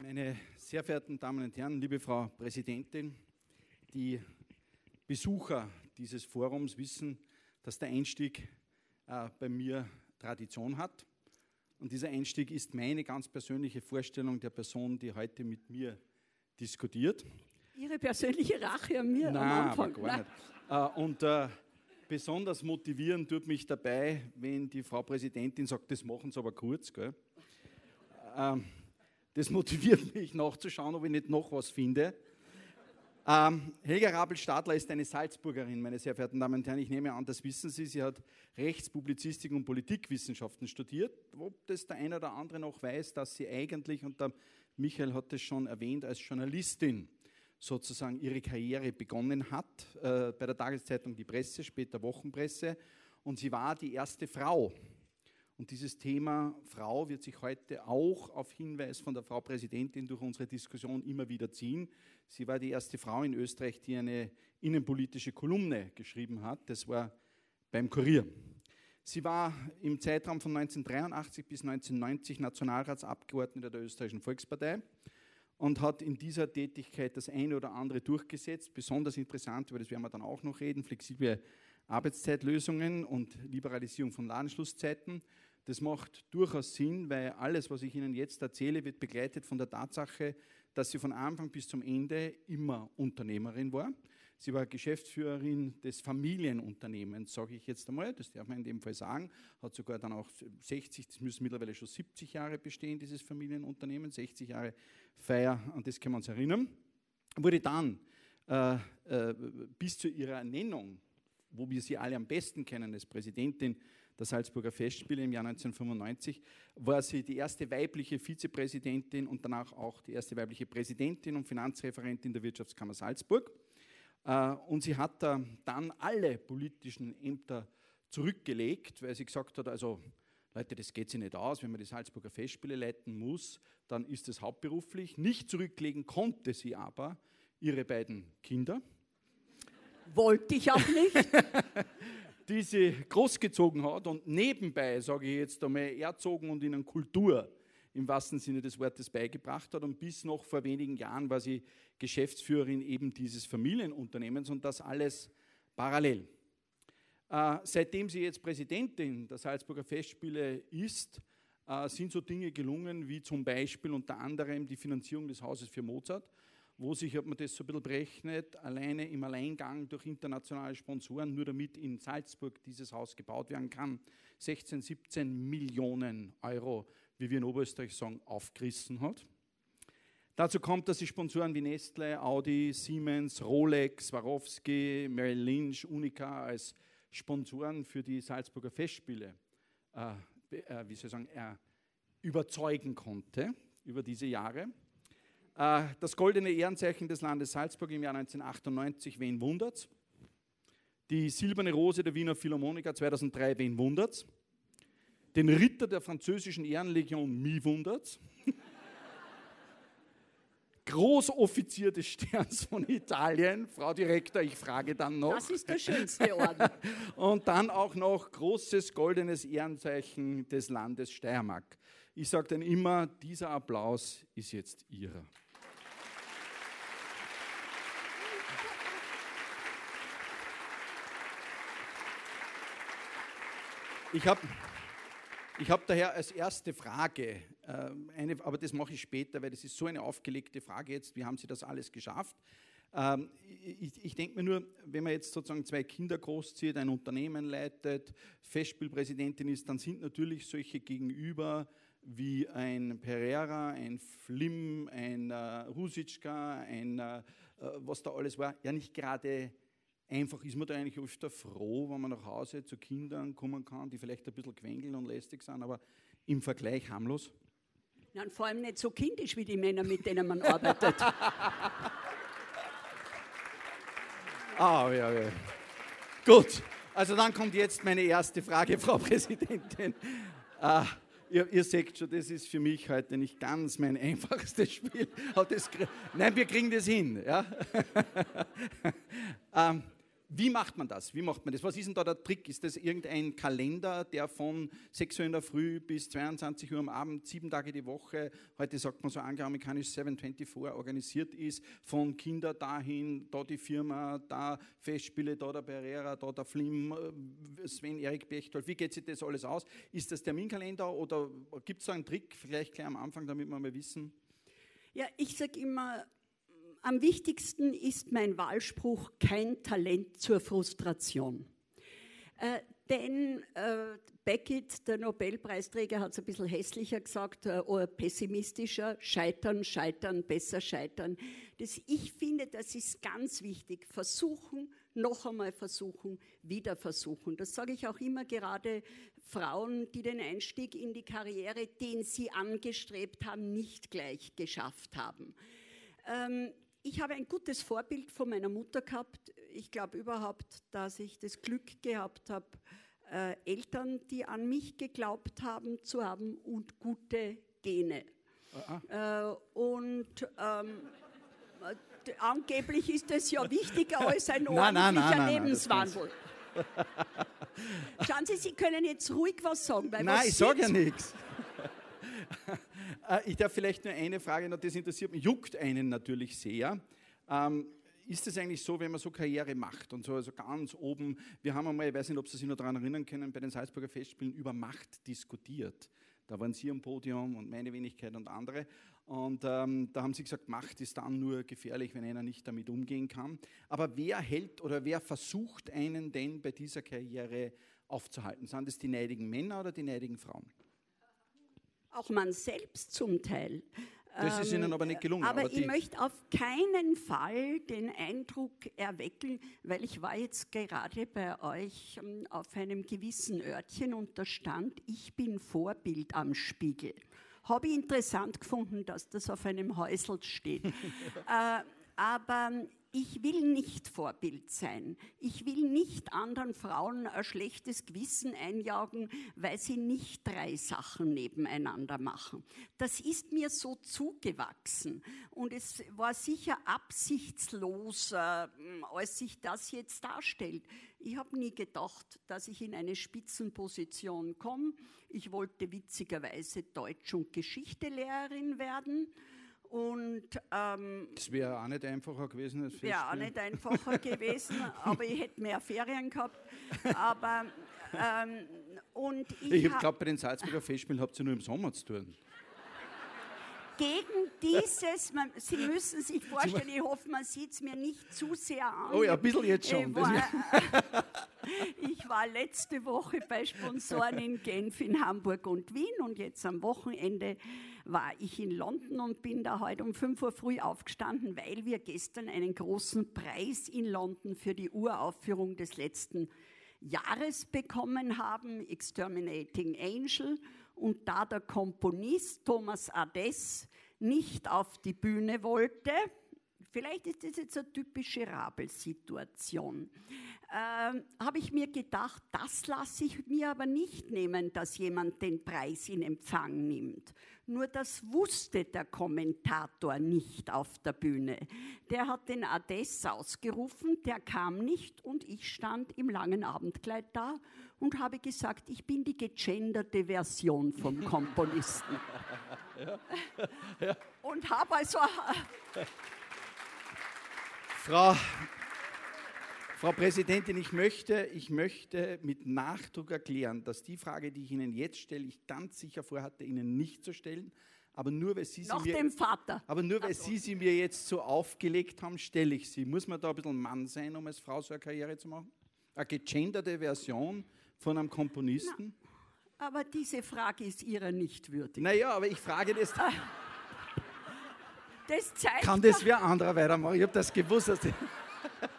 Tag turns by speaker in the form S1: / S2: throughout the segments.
S1: Meine sehr verehrten Damen und Herren, liebe Frau Präsidentin, die Besucher dieses Forums wissen, dass der Einstieg äh, bei mir Tradition hat. Und dieser Einstieg ist meine ganz persönliche Vorstellung der Person, die heute mit mir diskutiert.
S2: Ihre persönliche Rache an mir
S1: Nein,
S2: am Anfang.
S1: aber gar nicht. Äh, und äh, besonders motivieren tut mich dabei, wenn die Frau Präsidentin sagt, das machen Sie aber kurz. Ähm, das motiviert mich nachzuschauen, ob ich nicht noch was finde. Ähm, Helga Rabel-Stadler ist eine Salzburgerin, meine sehr verehrten Damen und Herren. Ich nehme an, das wissen Sie. Sie hat Rechtspublizistik und Politikwissenschaften studiert. Ob das der eine oder andere noch weiß, dass sie eigentlich, und der Michael hat es schon erwähnt, als Journalistin sozusagen ihre Karriere begonnen hat, äh, bei der Tageszeitung Die Presse, später Wochenpresse. Und sie war die erste Frau. Und dieses Thema Frau wird sich heute auch auf Hinweis von der Frau Präsidentin durch unsere Diskussion immer wieder ziehen. Sie war die erste Frau in Österreich, die eine innenpolitische Kolumne geschrieben hat. Das war beim Kurier. Sie war im Zeitraum von 1983 bis 1990 Nationalratsabgeordnete der Österreichischen Volkspartei und hat in dieser Tätigkeit das eine oder andere durchgesetzt. Besonders interessant, über das werden wir dann auch noch reden, flexible Arbeitszeitlösungen und Liberalisierung von Ladenschlusszeiten. Das macht durchaus Sinn, weil alles, was ich Ihnen jetzt erzähle, wird begleitet von der Tatsache, dass sie von Anfang bis zum Ende immer Unternehmerin war. Sie war Geschäftsführerin des Familienunternehmens, sage ich jetzt einmal, das darf man in dem Fall sagen, hat sogar dann auch 60, das müssen mittlerweile schon 70 Jahre bestehen, dieses Familienunternehmen, 60 Jahre Feier, an das können wir uns erinnern. Wurde dann äh, äh, bis zu ihrer Ernennung, wo wir sie alle am besten kennen als Präsidentin der Salzburger Festspiele im Jahr 1995, war sie die erste weibliche Vizepräsidentin und danach auch die erste weibliche Präsidentin und Finanzreferentin der Wirtschaftskammer Salzburg. Äh, und sie hat dann alle politischen Ämter zurückgelegt, weil sie gesagt hat, also Leute, das geht sich nicht aus, wenn man die Salzburger Festspiele leiten muss, dann ist es hauptberuflich. Nicht zurücklegen konnte sie aber ihre beiden Kinder.
S2: Wollte ich auch nicht.
S1: die sie großgezogen hat und nebenbei, sage ich jetzt einmal, erzogen und ihnen Kultur im wahrsten Sinne des Wortes beigebracht hat. Und bis noch vor wenigen Jahren war sie Geschäftsführerin eben dieses Familienunternehmens und das alles parallel. Äh, seitdem sie jetzt Präsidentin der Salzburger Festspiele ist, äh, sind so Dinge gelungen wie zum Beispiel unter anderem die Finanzierung des Hauses für Mozart wo sich, hat man das so ein bisschen berechnet, alleine im Alleingang durch internationale Sponsoren, nur damit in Salzburg dieses Haus gebaut werden kann, 16, 17 Millionen Euro, wie wir in Oberösterreich sagen, aufgerissen hat. Dazu kommt, dass die Sponsoren wie Nestle, Audi, Siemens, Rolex, Swarovski, Merrill Lynch, Unica als Sponsoren für die Salzburger Festspiele, äh, äh, wie soll ich sagen, äh, überzeugen konnte über diese Jahre. Äh, das goldene Ehrenzeichen des Landes Salzburg im Jahr 1998, wen wundert's? Die silberne Rose der Wiener Philharmoniker 2003, wen wundert's? Den Ritter der französischen Ehrenlegion, mi wundert's? Großoffizier des Sterns von Italien, Frau Direktor, ich frage dann noch.
S2: Das ist der schönste Orden.
S1: Und dann auch noch großes goldenes Ehrenzeichen des Landes Steiermark. Ich sage dann immer, dieser Applaus ist jetzt Ihrer. Ich habe ich hab daher als erste Frage, äh, eine, aber das mache ich später, weil das ist so eine aufgelegte Frage jetzt, wie haben Sie das alles geschafft? Ähm, ich, ich denke mir nur, wenn man jetzt sozusagen zwei Kinder großzieht, ein Unternehmen leitet, Festspielpräsidentin ist, dann sind natürlich solche Gegenüber wie ein Pereira, ein Flim, ein äh, Rusitschka, ein äh, was da alles war, ja nicht gerade einfach ist man da eigentlich öfter froh, wenn man nach Hause zu Kindern kommen kann, die vielleicht ein bisschen quengeln und lästig sind, aber im Vergleich harmlos?
S2: Nein, vor allem nicht so kindisch wie die Männer, mit denen man arbeitet.
S1: ah, ja, ja. Gut, also dann kommt jetzt meine erste Frage, Frau Präsidentin. Ah, ihr, ihr, seht schon, das ist für mich heute nicht ganz mein einfachstes Spiel. Das, nein, wir kriegen das hin. Ja? ähm, wie macht man das? Wie macht man das? Was ist denn da der Trick? Ist das irgendein Kalender, der von 6 Uhr in der Früh bis 22 Uhr am Abend, sieben Tage die Woche, heute sagt man so angloamerikanisch 724 organisiert ist, von Kinder dahin, da die Firma, da Festspiele, da der Pereira, da der Flim, äh, Sven, Erik Bechtold, wie geht sich das alles aus? Ist das Terminkalender oder gibt es so einen Trick, vielleicht gleich am Anfang, damit wir mal wissen?
S2: Ja, ich sage immer, am wichtigsten ist mein Wahlspruch, kein Talent zur Frustration. Äh, denn äh, Beckett, der Nobelpreisträger, hat es ein bisschen hässlicher gesagt, äh, oder pessimistischer, scheitern, scheitern, besser scheitern. Das, ich finde, das ist ganz wichtig. Versuchen, noch einmal versuchen, wieder versuchen. Das sage ich auch immer gerade Frauen, die den Einstieg in die Karriere, den sie angestrebt haben, nicht gleich geschafft haben. Ähm, ich habe ein gutes Vorbild von meiner Mutter gehabt. Ich glaube überhaupt, dass ich das Glück gehabt habe, äh, Eltern, die an mich geglaubt haben zu haben und gute Gene. Äh, und ähm, angeblich ist es ja wichtiger als ein ordentlicher nein, nein, nein, Lebenswandel. Schauen Sie, Sie können jetzt ruhig was sagen.
S1: Nein, ich sage ja nichts. Äh, ich darf vielleicht nur eine Frage, noch, das interessiert mich, juckt einen natürlich sehr. Ähm, ist es eigentlich so, wenn man so Karriere macht und so also ganz oben, wir haben einmal, ich weiß nicht, ob Sie sich noch daran erinnern können, bei den Salzburger Festspielen über Macht diskutiert. Da waren Sie am Podium und meine Wenigkeit und andere. Und ähm, da haben Sie gesagt, Macht ist dann nur gefährlich, wenn einer nicht damit umgehen kann. Aber wer hält oder wer versucht einen denn bei dieser Karriere aufzuhalten? Sind es die neidigen Männer oder die neidigen Frauen?
S2: Auch man selbst zum Teil.
S1: Das ist Ihnen aber nicht gelungen.
S2: Aber, aber ich möchte auf keinen Fall den Eindruck erwecken, weil ich war jetzt gerade bei euch ähm, auf einem gewissen Örtchen und da stand, ich bin Vorbild am Spiegel. Habe ich interessant gefunden, dass das auf einem Häusl steht. äh, aber ich will nicht Vorbild sein. Ich will nicht anderen Frauen ein schlechtes Gewissen einjagen, weil sie nicht drei Sachen nebeneinander machen. Das ist mir so zugewachsen. Und es war sicher absichtslos, äh, als sich das jetzt darstellt. Ich habe nie gedacht, dass ich in eine Spitzenposition komme. Ich wollte witzigerweise Deutsch- und Geschichtelehrerin werden und,
S1: ähm, das wäre auch nicht einfacher gewesen.
S2: Wäre auch nicht einfacher gewesen, aber ich hätte mehr Ferien gehabt. Aber, ähm, und
S1: ich ich glaube, bei den Salzburger Festspielen habt ihr nur im Sommer zu tun.
S2: Gegen dieses, man, Sie müssen sich vorstellen, ich hoffe, man sieht es mir nicht zu sehr an.
S1: Oh ja, ein bisschen jetzt schon.
S2: Ich war, ich war letzte Woche bei Sponsoren in Genf, in Hamburg und Wien und jetzt am Wochenende war ich in London und bin da heute um 5 Uhr früh aufgestanden, weil wir gestern einen großen Preis in London für die Uraufführung des letzten Jahres bekommen haben, Exterminating Angel. Und da der Komponist Thomas Ades nicht auf die Bühne wollte, vielleicht ist das jetzt eine typische Rabelsituation, äh, habe ich mir gedacht, das lasse ich mir aber nicht nehmen, dass jemand den Preis in Empfang nimmt. Nur das wusste der Kommentator nicht auf der Bühne. Der hat den Ades ausgerufen, der kam nicht und ich stand im langen Abendkleid da und habe gesagt, ich bin die gegenderte Version vom Komponisten. Ja. Ja. Und habe also...
S1: Frau Frau Präsidentin, ich möchte, ich möchte mit Nachdruck erklären, dass die Frage, die ich Ihnen jetzt stelle, ich ganz sicher vorhatte, Ihnen nicht zu stellen. Aber nur weil Sie sie mir. Aber nur weil Sie sie mir jetzt so aufgelegt haben, stelle ich sie. Muss man da ein bisschen Mann sein, um als Frau so eine Karriere zu machen? Eine gegenderte Version von einem Komponisten?
S2: Na, aber diese Frage ist Ihrer nicht würdig.
S1: Naja, aber ich frage das.
S2: Das zeigt
S1: Kann das wer anderer weitermachen? Ich habe das gewusst.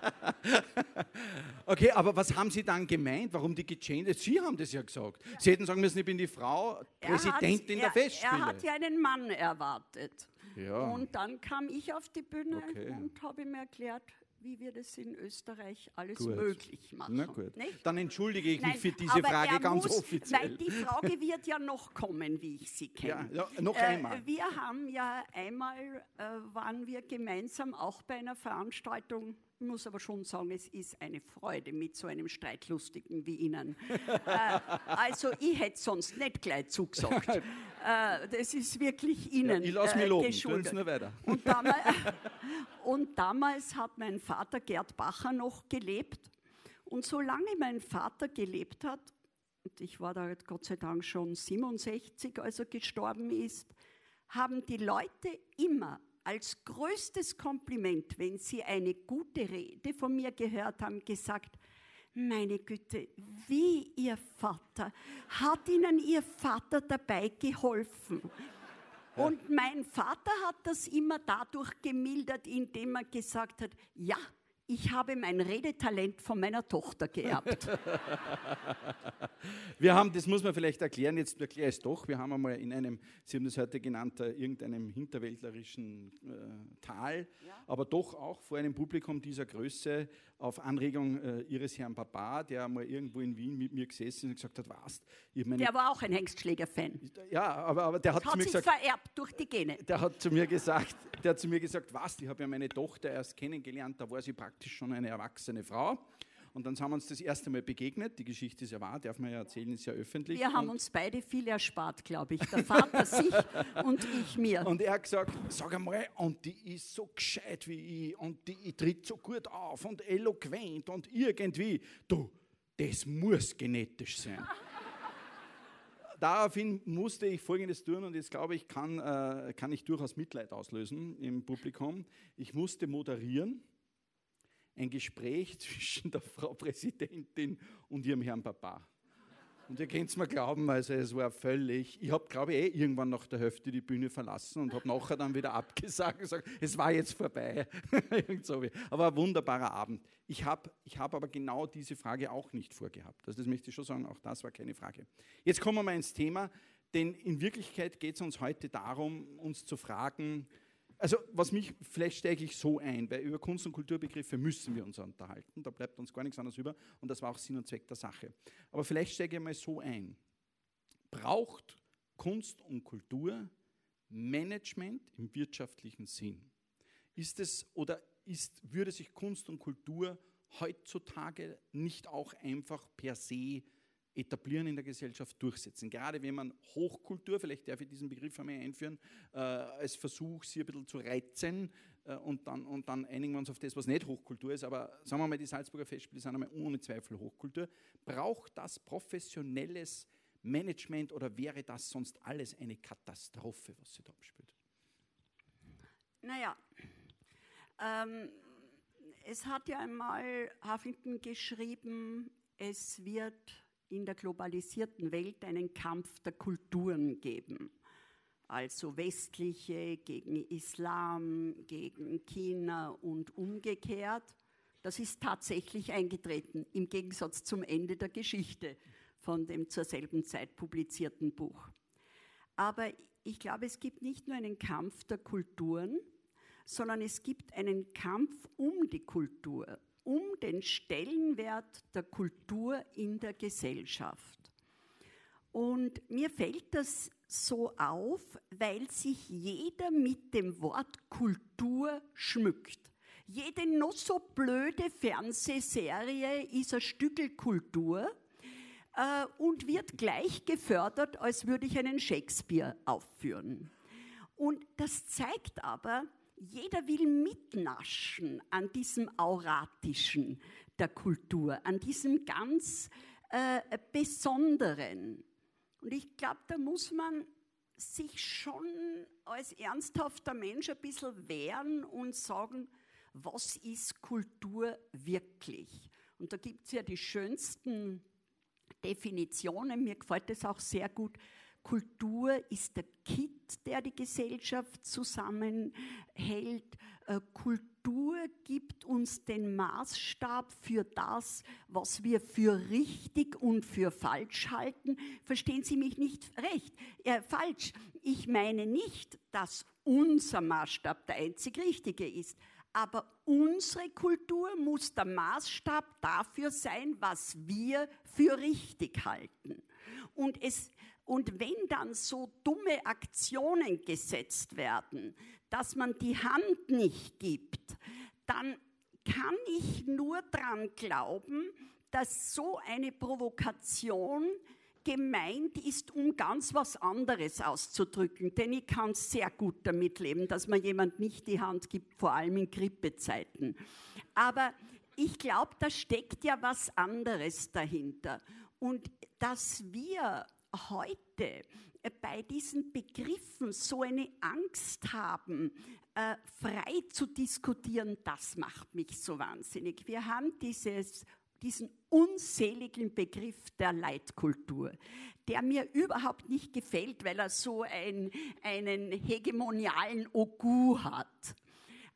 S1: Okay, aber was haben Sie dann gemeint? Warum die gegendert? Sie haben das ja gesagt. Sie hätten sagen müssen, ich bin die Frau, Präsidentin der Festspiele.
S2: Er hat ja einen Mann erwartet. Ja. Und dann kam ich auf die Bühne okay. und habe ihm erklärt, wie wir das in Österreich alles gut. möglich machen.
S1: Na gut. Nicht? Dann entschuldige ich Nein, mich für diese Frage ganz muss, offiziell.
S2: Weil die Frage wird ja noch kommen, wie ich sie kenne.
S1: Ja, ja, noch äh, einmal.
S2: Wir haben ja einmal, äh, waren wir gemeinsam auch bei einer Veranstaltung muss aber schon sagen, es ist eine Freude mit so einem Streitlustigen wie Ihnen. äh, also ich hätte sonst nicht gleich zugesagt. äh, das ist wirklich Ihnen
S1: ja, ich lasse mich loben,
S2: geschuldet.
S1: nur weiter.
S2: Und damals, und damals hat mein Vater Gerd Bacher noch gelebt. Und solange mein Vater gelebt hat, und ich war da Gott sei Dank schon 67, als er gestorben ist, haben die Leute immer als größtes Kompliment, wenn Sie eine gute Rede von mir gehört haben, gesagt, meine Güte, wie Ihr Vater, hat Ihnen Ihr Vater dabei geholfen? Und mein Vater hat das immer dadurch gemildert, indem er gesagt hat, ja, ich habe mein Redetalent von meiner Tochter geerbt.
S1: wir haben, das muss man vielleicht erklären, jetzt erkläre ich es doch, wir haben einmal in einem, Sie haben das heute genannt, äh, irgendeinem hinterwäldlerischen äh, Tal, ja. aber doch auch vor einem Publikum dieser Größe auf Anregung äh, Ihres Herrn Papa, der mal irgendwo in Wien mit mir gesessen ist und gesagt hat, was?
S2: Der war auch ein Hengstschläger-Fan.
S1: Ja, aber, aber der hat,
S2: hat
S1: zu mir
S2: sich
S1: gesagt...
S2: vererbt durch die Gene.
S1: Der hat zu mir gesagt, der hat zu mir gesagt, was? Ich habe ja meine Tochter erst kennengelernt, da war sie praktisch praktisch schon eine erwachsene Frau. Und dann haben wir uns das erste Mal begegnet. Die Geschichte ist ja wahr, darf man ja erzählen, ist ja öffentlich.
S2: Wir haben
S1: und
S2: uns beide viel erspart, glaube ich. Der Vater sich und ich mir.
S1: Und er hat gesagt, sag einmal, und die ist so gescheit wie ich und die tritt so gut auf und eloquent und irgendwie, du, das muss genetisch sein. Daraufhin musste ich Folgendes tun und jetzt glaube ich, kann, äh, kann ich durchaus Mitleid auslösen im Publikum. Ich musste moderieren ein Gespräch zwischen der Frau Präsidentin und ihrem Herrn Papa. Und ihr könnt es mir glauben, also es war völlig, ich habe glaube ich eh irgendwann nach der Hälfte die Bühne verlassen und habe nachher dann wieder abgesagt und gesagt, es war jetzt vorbei. aber ein wunderbarer Abend. Ich habe ich hab aber genau diese Frage auch nicht vorgehabt. Also das möchte ich schon sagen, auch das war keine Frage. Jetzt kommen wir mal ins Thema, denn in Wirklichkeit geht es uns heute darum, uns zu fragen, also was mich, vielleicht steige ich so ein, weil über Kunst- und Kulturbegriffe müssen wir uns unterhalten, da bleibt uns gar nichts anderes über und das war auch Sinn und Zweck der Sache. Aber vielleicht steige ich mal so ein. Braucht Kunst und Kultur Management im wirtschaftlichen Sinn? Ist es oder ist, würde sich Kunst und Kultur heutzutage nicht auch einfach per se etablieren in der Gesellschaft, durchsetzen. Gerade wenn man Hochkultur, vielleicht darf ich diesen Begriff einmal einführen, äh, als Versuch, sie ein bisschen zu reizen äh, und, dann, und dann einigen wir uns auf das, was nicht Hochkultur ist, aber sagen wir mal, die Salzburger Festspiele sind einmal ohne Zweifel Hochkultur. Braucht das professionelles Management oder wäre das sonst alles eine Katastrophe, was sie da abspielt?
S2: Naja, ähm, es hat ja einmal Huffington geschrieben, es wird in der globalisierten Welt einen Kampf der Kulturen geben. Also westliche gegen Islam, gegen China und umgekehrt. Das ist tatsächlich eingetreten, im Gegensatz zum Ende der Geschichte von dem zur selben Zeit publizierten Buch. Aber ich glaube, es gibt nicht nur einen Kampf der Kulturen, sondern es gibt einen Kampf um die Kultur um den Stellenwert der Kultur in der Gesellschaft. Und mir fällt das so auf, weil sich jeder mit dem Wort Kultur schmückt. Jede noch so blöde Fernsehserie ist ein Stückel Kultur äh, und wird gleich gefördert, als würde ich einen Shakespeare aufführen. Und das zeigt aber, jeder will mitnaschen an diesem Auratischen der Kultur, an diesem ganz äh, Besonderen. Und ich glaube, da muss man sich schon als ernsthafter Mensch ein bisschen wehren und sagen, was ist Kultur wirklich? Und da gibt es ja die schönsten Definitionen. Mir gefällt es auch sehr gut. Kultur ist der Kit, der die Gesellschaft zusammenhält. Äh, Kultur gibt uns den Maßstab für das, was wir für richtig und für falsch halten. Verstehen Sie mich nicht recht, äh, falsch. Ich meine nicht, dass unser Maßstab der einzig richtige ist. Aber unsere Kultur muss der Maßstab dafür sein, was wir für richtig halten. Und es und wenn dann so dumme Aktionen gesetzt werden, dass man die Hand nicht gibt, dann kann ich nur daran glauben, dass so eine Provokation gemeint ist, um ganz was anderes auszudrücken. Denn ich kann sehr gut damit leben, dass man jemand nicht die Hand gibt, vor allem in Grippezeiten. Aber ich glaube, da steckt ja was anderes dahinter. Und dass wir heute bei diesen Begriffen so eine Angst haben, äh, frei zu diskutieren, das macht mich so wahnsinnig. Wir haben dieses diesen unseligen Begriff der Leitkultur, der mir überhaupt nicht gefällt, weil er so ein, einen hegemonialen Ogu hat.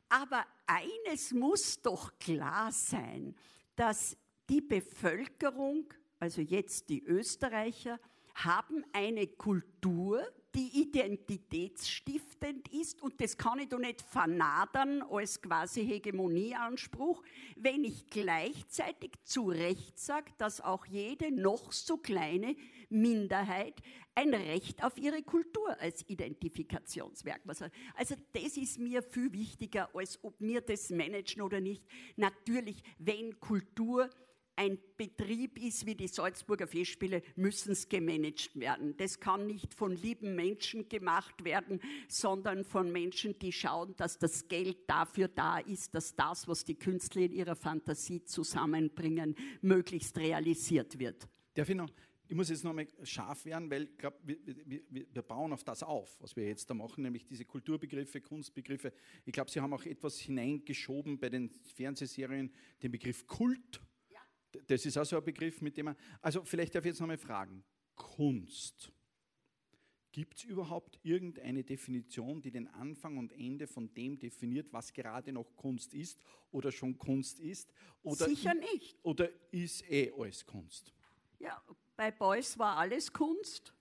S2: Aber eines muss doch klar sein, dass die Bevölkerung, also jetzt die Österreicher, haben eine Kultur, die identitätsstiftend ist und das kann ich doch nicht vernadern als quasi Hegemonieanspruch, wenn ich gleichzeitig zu Recht sage, dass auch jede noch so kleine Minderheit ein Recht auf ihre Kultur als Identifikationsmerkmal hat. Also das ist mir viel wichtiger, als ob wir das managen oder nicht. Natürlich, wenn Kultur ein Betrieb ist wie die Salzburger Festspiele, müssen es gemanagt werden. Das kann nicht von lieben Menschen gemacht werden, sondern von Menschen, die schauen, dass das Geld dafür da ist, dass das, was die Künstler in ihrer Fantasie zusammenbringen, möglichst realisiert wird.
S1: Darf ich? Ich muss jetzt noch mal scharf werden, weil ich glaube, wir, wir, wir, bauen auf das auf, was wir jetzt da machen, nämlich diese Kulturbegriffe, Kunstbegriffe. Ich glaube, Sie haben auch etwas hineingeschoben bei den Fernsehserien, den Begriff Kult das ist auch so ein Begriff, mit dem man. Also, vielleicht darf ich jetzt nochmal fragen: Kunst. Gibt es überhaupt irgendeine Definition, die den Anfang und Ende von dem definiert, was gerade noch Kunst ist oder schon Kunst ist? Oder
S2: Sicher nicht.
S1: Oder ist eh alles Kunst?
S2: Ja, bei Beuys war alles Kunst.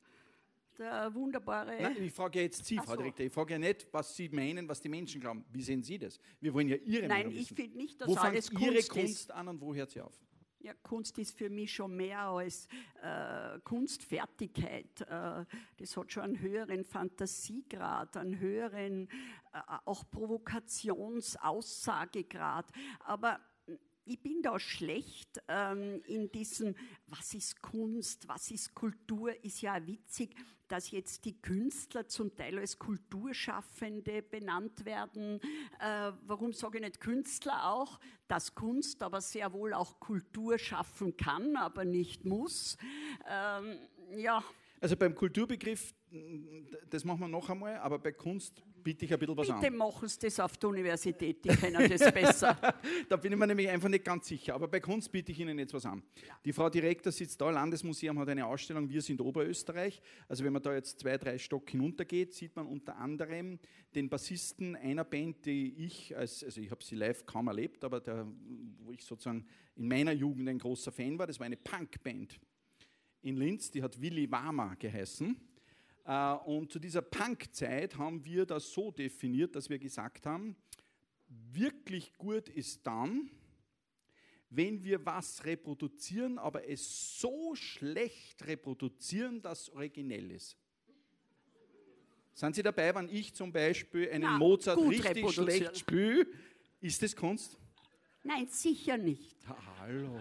S2: Der wunderbare.
S1: Nein, ich frage jetzt Sie, Frau so. Direktor. Ich frage ja nicht, was Sie meinen, was die Menschen glauben. Wie sehen Sie das? Wir wollen ja Ihre
S2: Nein,
S1: Meinung
S2: ich finde nicht, dass
S1: wo
S2: alles
S1: Kunst Ihre Kunst an und wo hört sie auf?
S2: Ja, Kunst ist für mich schon mehr als äh, Kunstfertigkeit. Äh, das hat schon einen höheren Fantasiegrad, einen höheren äh, auch Provokationsaussagegrad. Aber ich bin da schlecht ähm, in diesem, was ist Kunst, was ist Kultur, ist ja witzig, dass jetzt die Künstler zum Teil als Kulturschaffende benannt werden. Äh, warum sage ich nicht Künstler auch? Dass Kunst aber sehr wohl auch Kultur schaffen kann, aber nicht muss. Ähm, ja.
S1: Also beim Kulturbegriff, das machen wir noch einmal, aber bei Kunst biete ich ein bisschen was
S2: Bitte
S1: an.
S2: Bitte machen Sie das auf der Universität, die kennen das besser.
S1: da bin ich mir nämlich einfach nicht ganz sicher. Aber bei Kunst biete ich Ihnen jetzt was an. Die Frau Direktor sitzt da, Landesmuseum hat eine Ausstellung, wir sind Oberösterreich. Also wenn man da jetzt zwei, drei Stock hinuntergeht, sieht man unter anderem den Bassisten einer Band, die ich, als, also ich habe sie live kaum erlebt, aber der, wo ich sozusagen in meiner Jugend ein großer Fan war, das war eine Punkband in Linz, die hat Willy Wama geheißen. Äh, und zu dieser Punkzeit haben wir das so definiert, dass wir gesagt haben, wirklich gut ist dann, wenn wir was reproduzieren, aber es so schlecht reproduzieren, dass es originell ist. Sind Sie dabei, wenn ich zum Beispiel einen ja, Mozart richtig schlecht spiele? Ist das Kunst?
S2: Nein, sicher nicht.
S1: Hallo.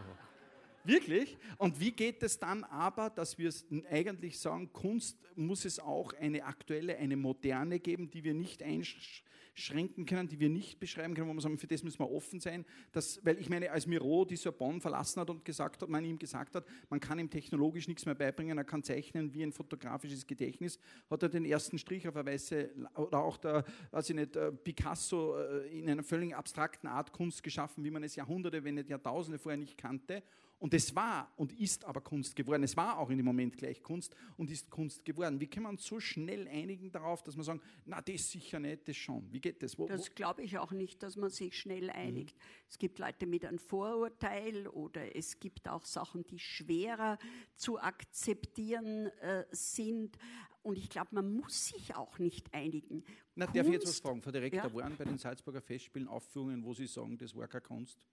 S1: Wirklich? Und wie geht es dann aber, dass wir eigentlich sagen, Kunst muss es auch eine aktuelle, eine moderne geben, die wir nicht einschränken können, die wir nicht beschreiben können, wo wir sagen, für das müssen wir offen sein. Dass, weil ich meine, als Miro die Sorbonne verlassen hat und gesagt hat, man ihm gesagt hat, man kann ihm technologisch nichts mehr beibringen, er kann zeichnen wie ein fotografisches Gedächtnis, hat er den ersten Strich auf eine weiße, oder auch der, weiß ich nicht, äh, Picasso äh, in einer völlig abstrakten Art Kunst geschaffen, wie man es Jahrhunderte, wenn nicht Jahrtausende vorher nicht kannte. Und es war und ist aber Kunst geworden. Es war auch in dem Moment gleich Kunst und ist Kunst geworden. Wie kann man so schnell einigen darauf, dass man sagen, na, das sicher nicht, das schon. Wie geht das?
S2: Wo, das glaube ich auch nicht, dass man sich schnell einigt. Mhm. Es gibt Leute mit einem Vorurteil oder es gibt auch Sachen, die schwerer zu akzeptieren äh, sind. Und ich glaube, man muss sich auch nicht einigen.
S1: Na, Kunst, darf ich jetzt was fragen? Frau Direktor, ja. waren bei den Salzburger Festspielen Aufführungen, wo Sie sagen, das war keine Kunst?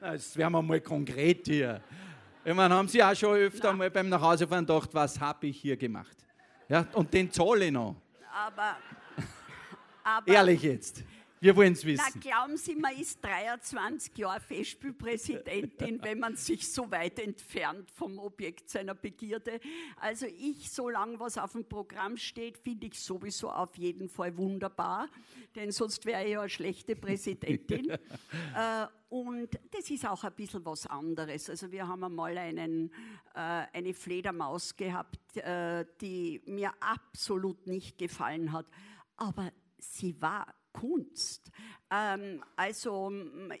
S1: Jetzt werden wir mal konkret hier. Ich meine, haben Sie auch schon öfter Nein. mal beim Nachhausefahren gedacht, was habe ich hier gemacht? Ja, und den zahle ich noch.
S2: Aber, aber
S1: Ehrlich jetzt. Wir wollen es wissen.
S2: Na, glauben Sie, man ist 23 Jahre Festspielpräsidentin, wenn man sich so weit entfernt vom Objekt seiner Begierde. Also ich, solange was auf dem Programm steht, finde ich sowieso auf jeden Fall wunderbar, denn sonst wäre ich ja eine schlechte Präsidentin. äh, und das ist auch ein bisschen was anderes. Also wir haben einmal einen, äh, eine Fledermaus gehabt, äh, die mir absolut nicht gefallen hat. Aber sie war Kunst. Ähm, also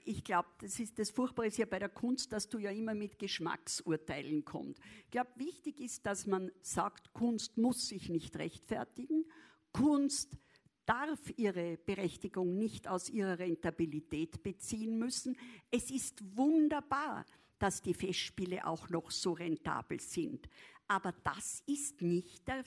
S2: ich glaube, das ist das Furchtbare ist ja bei der Kunst, dass du ja immer mit Geschmacksurteilen kommst. Ich glaube, wichtig ist, dass man sagt, Kunst muss sich nicht rechtfertigen. Kunst darf ihre Berechtigung nicht aus ihrer Rentabilität beziehen müssen. Es ist wunderbar, dass die Festspiele auch noch so rentabel sind. Aber das ist nicht der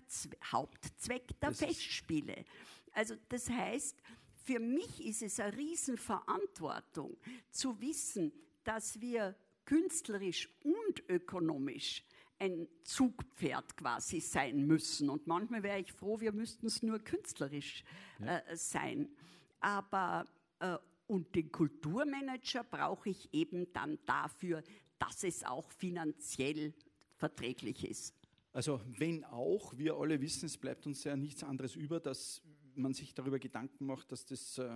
S2: Hauptzweck der das Festspiele. Also das heißt, für mich ist es eine Riesenverantwortung zu wissen, dass wir künstlerisch und ökonomisch ein Zugpferd quasi sein müssen. Und manchmal wäre ich froh, wir müssten es nur künstlerisch ja. äh, sein. Aber äh, und den Kulturmanager brauche ich eben dann dafür, dass es auch finanziell verträglich ist.
S1: Also wenn auch, wir alle wissen, es bleibt uns ja nichts anderes über, dass man sich darüber Gedanken macht, dass das äh,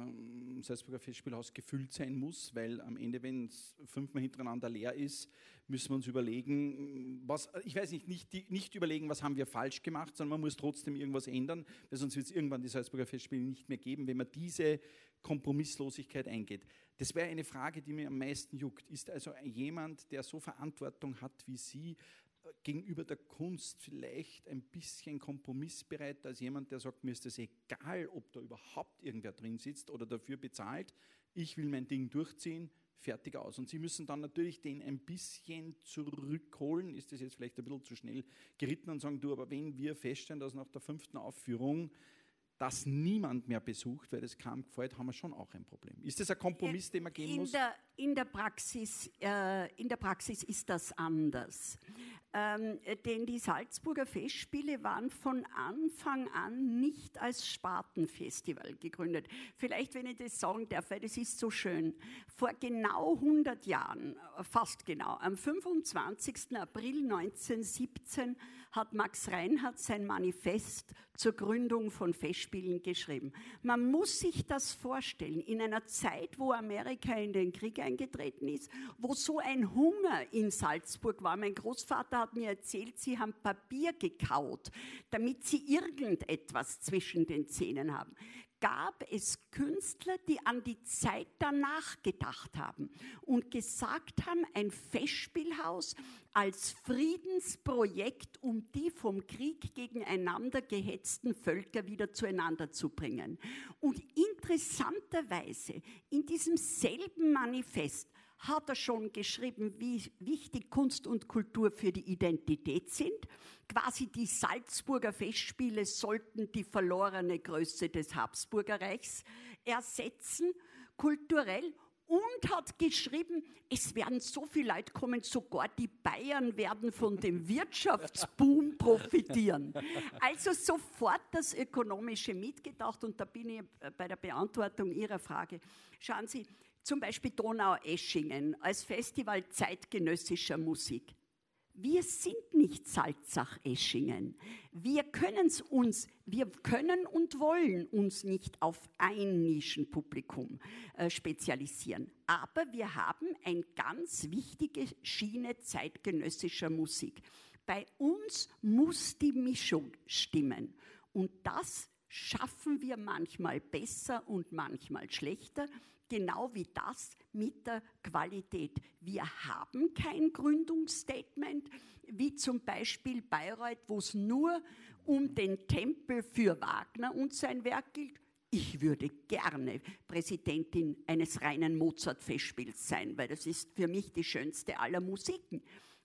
S1: Salzburger Festspielhaus gefüllt sein muss, weil am Ende, wenn es fünfmal hintereinander leer ist, müssen wir uns überlegen, was, ich weiß nicht, nicht, nicht überlegen, was haben wir falsch gemacht, sondern man muss trotzdem irgendwas ändern, weil sonst wird es irgendwann die Salzburger Festspiele nicht mehr geben, wenn man diese Kompromisslosigkeit eingeht. Das wäre eine Frage, die mir am meisten juckt. Ist also jemand, der so Verantwortung hat wie Sie, gegenüber der Kunst vielleicht ein bisschen kompromissbereit als jemand, der sagt, mir ist es egal, ob da überhaupt irgendwer drin sitzt oder dafür bezahlt. Ich will mein Ding durchziehen, fertig aus. Und Sie müssen dann natürlich den ein bisschen zurückholen. Ist das jetzt vielleicht ein bisschen zu schnell geritten und sagen, du, aber wenn wir feststellen, dass nach der fünften Aufführung das niemand mehr besucht, weil es kaum gefällt, haben wir schon auch ein Problem. Ist das ein Kompromiss, den man gehen
S2: in
S1: muss?
S2: Der, in, der Praxis, äh, in der Praxis ist das anders. Ähm, denn die Salzburger Festspiele waren von Anfang an nicht als Spartenfestival gegründet. Vielleicht, wenn ich das sagen darf, weil das ist so schön. Vor genau 100 Jahren, fast genau, am 25. April 1917 hat Max Reinhardt sein Manifest zur Gründung von Festspielen geschrieben. Man muss sich das vorstellen, in einer Zeit, wo Amerika in den Krieg eingetreten ist, wo so ein Hunger in Salzburg war. Mein Großvater hat mir erzählt, sie haben Papier gekaut, damit sie irgendetwas zwischen den Zähnen haben gab es Künstler, die an die Zeit danach gedacht haben und gesagt haben, ein Festspielhaus als Friedensprojekt, um die vom Krieg gegeneinander gehetzten Völker wieder zueinander zu bringen. Und interessanterweise in diesem selben Manifest hat er schon geschrieben, wie wichtig Kunst und Kultur für die Identität sind. Quasi die Salzburger Festspiele sollten die verlorene Größe des Habsburgerreichs ersetzen, kulturell und hat geschrieben, es werden so viele Leute kommen, sogar die Bayern werden von dem Wirtschaftsboom profitieren. Also sofort das Ökonomische mitgedacht und da bin ich bei der Beantwortung Ihrer Frage. Schauen Sie, zum Beispiel Donaueschingen als Festival zeitgenössischer Musik. Wir sind nicht Salzach-Eschingen. Wir können uns, wir können und wollen uns nicht auf ein Nischenpublikum äh, spezialisieren. Aber wir haben eine ganz wichtige Schiene zeitgenössischer Musik. Bei uns muss die Mischung stimmen. Und das schaffen wir manchmal besser und manchmal schlechter genau wie das mit der Qualität. Wir haben kein Gründungsstatement, wie zum Beispiel Bayreuth, wo es nur um den Tempel für Wagner und sein Werk gilt. Ich würde gerne Präsidentin eines reinen Mozart-Festspiels sein, weil das ist für mich die schönste aller Musiken.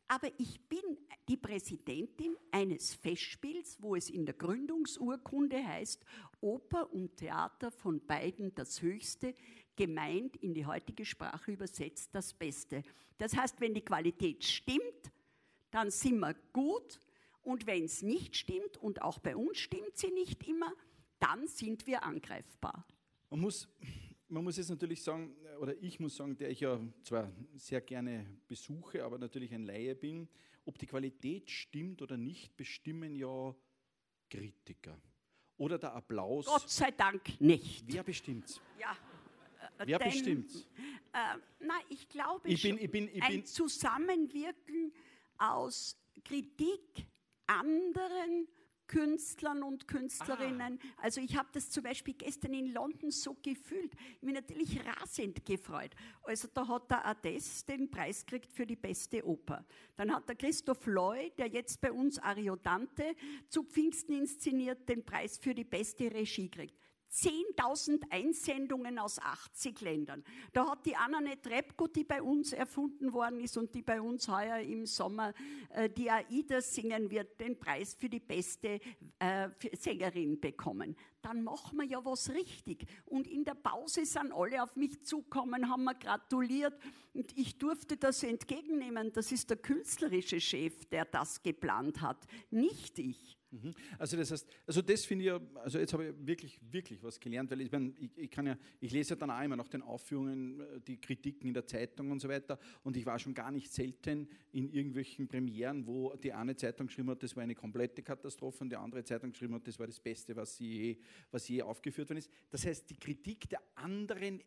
S2: Aber ich bin die Präsidentin eines Festspiels, wo es in der Gründungsurkunde heißt, Oper und Theater von beiden das Höchste, gemeint in die heutige Sprache übersetzt das Beste. Das heißt, wenn die Qualität stimmt, dann sind wir gut und wenn es nicht stimmt und auch bei uns stimmt sie nicht immer, dann sind wir angreifbar.
S1: Man muss man muss jetzt natürlich sagen, oder ich muss sagen, der ich ja zwar sehr gerne besuche, aber natürlich ein Laie bin, ob die Qualität stimmt oder nicht, bestimmen ja Kritiker. Oder der Applaus.
S2: Gott sei Dank nicht.
S1: Wer bestimmt's?
S2: Ja.
S1: Wer
S2: denn,
S1: bestimmt's?
S2: Äh, nein, ich glaube
S1: Ich bin, ich bin, ich
S2: ein
S1: bin,
S2: Zusammenwirken aus Kritik anderen Künstlern und Künstlerinnen.
S1: Ah.
S2: Also ich habe das zum Beispiel gestern in London so gefühlt. Ich bin natürlich rasend gefreut. Also da hat der Ades den Preis gekriegt für die beste Oper. Dann hat der Christoph Loy, der jetzt bei uns Ariodante zu Pfingsten inszeniert, den Preis für die beste Regie gekriegt. 10.000 Einsendungen aus 80 Ländern. Da hat die Annette Repko, die bei uns erfunden worden ist und die bei uns heuer im Sommer äh, die AIDA singen wird, den Preis für die beste äh, Sängerin bekommen. Dann machen wir ja was richtig. Und in der Pause sind alle auf mich zukommen, haben mir gratuliert und ich durfte das entgegennehmen. Das ist der künstlerische Chef, der das geplant hat, nicht ich.
S1: Mhm. Also das heißt, also das finde ich also jetzt habe ich wirklich, wirklich was gelernt, weil ich, mein, ich, ich kann ja, ich lese ja dann auch immer nach den Aufführungen äh, die Kritiken in der Zeitung und so weiter und ich war schon gar nicht selten in irgendwelchen Premieren, wo die eine Zeitung geschrieben hat, das war eine komplette Katastrophe und die andere Zeitung geschrieben hat, das war das Beste, was je, was je aufgeführt worden ist. Das heißt, die Kritik der anderen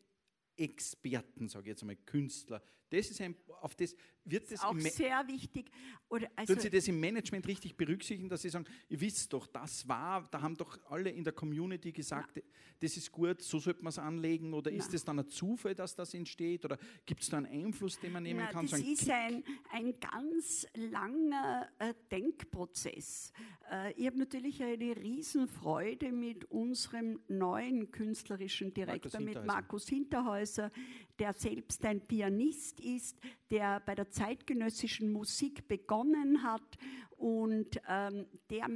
S1: Experten, sage ich jetzt einmal, Künstler, das ist ein, auf das wird das
S2: Auch sehr wichtig. Oder also,
S1: Tun Sie das im Management richtig berücksichtigen, dass Sie sagen, ihr wisst doch, das war, da haben doch alle in der Community gesagt, das ist gut, so sollte man es anlegen oder ist
S2: Na.
S1: es dann ein Zufall, dass das entsteht oder gibt es da einen Einfluss, den man nehmen
S2: Na,
S1: kann?
S2: das
S1: Sagen,
S2: ist ein, ein ganz langer äh, Denkprozess. Äh, ich habe natürlich eine Riesenfreude mit unserem neuen künstlerischen Direktor, mit
S1: Hinterhäuser.
S2: Markus Hinterhäuser, der selbst ein Pianist ist, der bei der zeitgenössischen Musik begonnen hat und ähm, der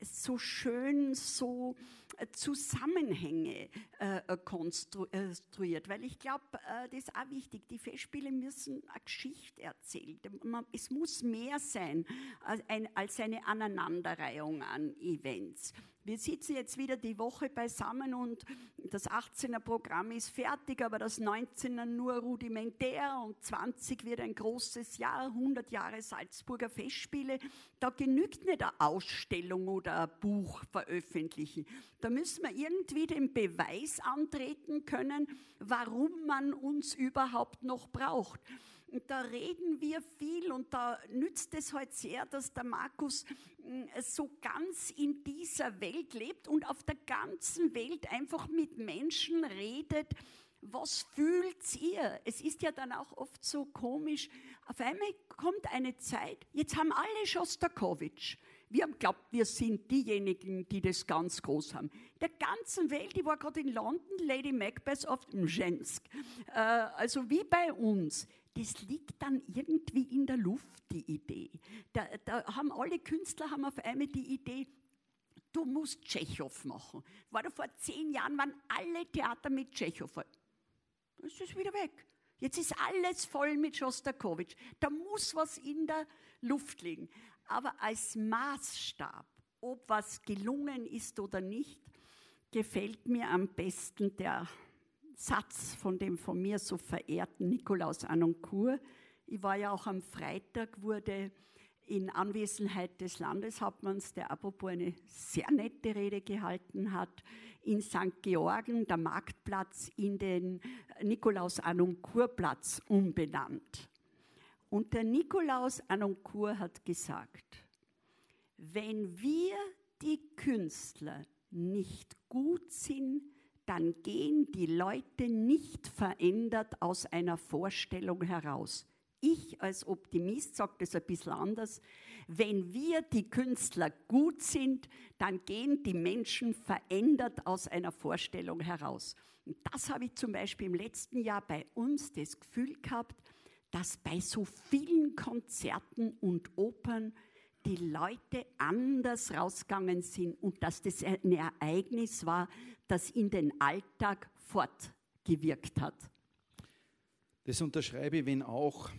S2: so schön so äh, Zusammenhänge äh, äh, konstru- äh, konstruiert. Weil ich glaube, äh, das ist auch wichtig, die Festspiele müssen eine Geschichte erzählen. Man, es muss mehr sein als, ein, als eine Aneinanderreihung an Events. Wir sitzen jetzt wieder die Woche beisammen und das 18er Programm ist fertig, aber das 19er nur rudimentär und 20 wird ein großes Jahr, 100 Jahre Salzburger Festspiele. Da genügt nicht eine Ausstellung oder ein Buch veröffentlichen. Da müssen wir irgendwie den Beweis antreten können, warum man uns überhaupt noch braucht. Und da reden wir viel und da nützt es halt sehr, dass der Markus mh, so ganz in dieser Welt lebt und auf der ganzen Welt einfach mit Menschen redet. Was fühlt ihr? Es ist ja dann auch oft so komisch. Auf einmal kommt eine Zeit, jetzt haben alle Schostakowitsch. Wir haben geglaubt, wir sind diejenigen, die das ganz groß haben. Der ganzen Welt, ich war gerade in London, Lady Macbeth auf Mschensk. Äh, also wie bei uns. Das liegt dann irgendwie in der Luft, die Idee. Da, da haben alle Künstler haben auf einmal die Idee, du musst Tschechow machen. War da vor zehn Jahren, waren alle Theater mit Tschechow. Dann ist wieder weg. Jetzt ist alles voll mit Schostakowitsch. Da muss was in der Luft liegen. Aber als Maßstab, ob was gelungen ist oder nicht, gefällt mir am besten der Satz von dem von mir so verehrten Nikolaus Anoncourt. Ich war ja auch am Freitag, wurde in Anwesenheit des Landeshauptmanns, der apropos eine sehr nette Rede gehalten hat, in St. Georgen der Marktplatz in den Nikolaus Anoncourt Platz umbenannt. Und der Nikolaus Anoncourt hat gesagt, wenn wir die Künstler nicht gut sind, dann gehen die Leute nicht verändert aus einer Vorstellung heraus. Ich als Optimist sage das ein bisschen anders. Wenn wir die Künstler gut sind, dann gehen die Menschen verändert aus einer Vorstellung heraus. Und das habe ich zum Beispiel im letzten Jahr bei uns das Gefühl gehabt, dass bei so vielen Konzerten und Opern die Leute anders rausgegangen sind und dass das ein Ereignis war, das in den Alltag fortgewirkt hat.
S1: Das unterschreibe ich, wenn auch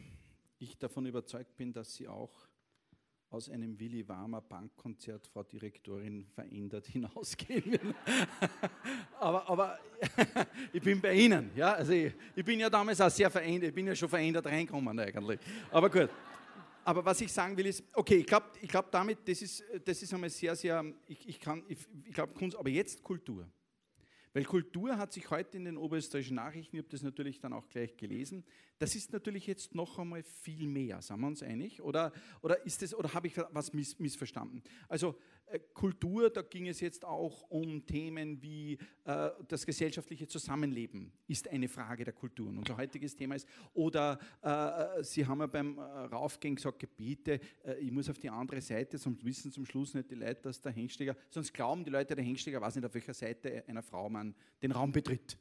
S1: ich davon überzeugt bin, dass Sie auch aus einem Willy Warmer Bankkonzert, Frau Direktorin, verändert hinausgehen werden. aber, aber ich bin bei Ihnen. Ja? Also ich, ich, bin ja damals auch sehr verändert, ich bin ja schon verändert reingekommen eigentlich. Aber gut. Aber was ich sagen will ist, okay, ich glaube ich glaub damit, das ist, das ist einmal sehr, sehr, ich, ich kann, ich, ich glaube Kunst, aber jetzt Kultur. Weil Kultur hat sich heute in den oberösterreichischen Nachrichten, ich habe das natürlich dann auch gleich gelesen, das ist natürlich jetzt noch einmal viel mehr, sind wir uns einig? Oder, oder, oder habe ich was miss, missverstanden? Also Kultur, da ging es jetzt auch um Themen wie äh, das gesellschaftliche Zusammenleben ist eine Frage der Kultur. Und unser heutiges Thema ist, oder äh, Sie haben ja beim äh, Raufgehen gesagt, bitte, äh, ich muss auf die andere Seite, sonst wissen zum Schluss nicht die Leute, dass der Hengsteiger, sonst glauben die Leute, der Hengsteiger weiß nicht, auf welcher Seite einer Frau man den Raum betritt.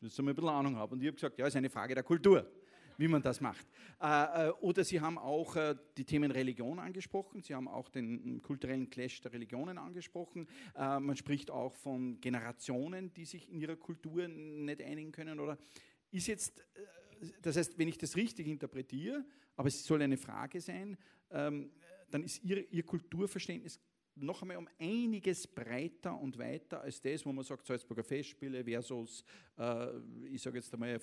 S1: Dass ich ein bisschen Ahnung habe. Und ich habe gesagt, ja, ist eine Frage der Kultur wie man das macht. Äh, äh, oder Sie haben auch äh, die Themen Religion angesprochen, Sie haben auch den kulturellen Clash der Religionen angesprochen. Man spricht auch von Generationen, die sich in ihrer Kultur nicht einigen können. Oder ist jetzt, das heißt, wenn ich das richtig interpretiere, aber es soll eine Frage sein, ähm, dann ist Ihr, Ihr Kulturverständnis noch einmal um einiges breiter und weiter als das, wo man sagt, Salzburger Festspiele versus, äh, ich sage jetzt einmal, äh,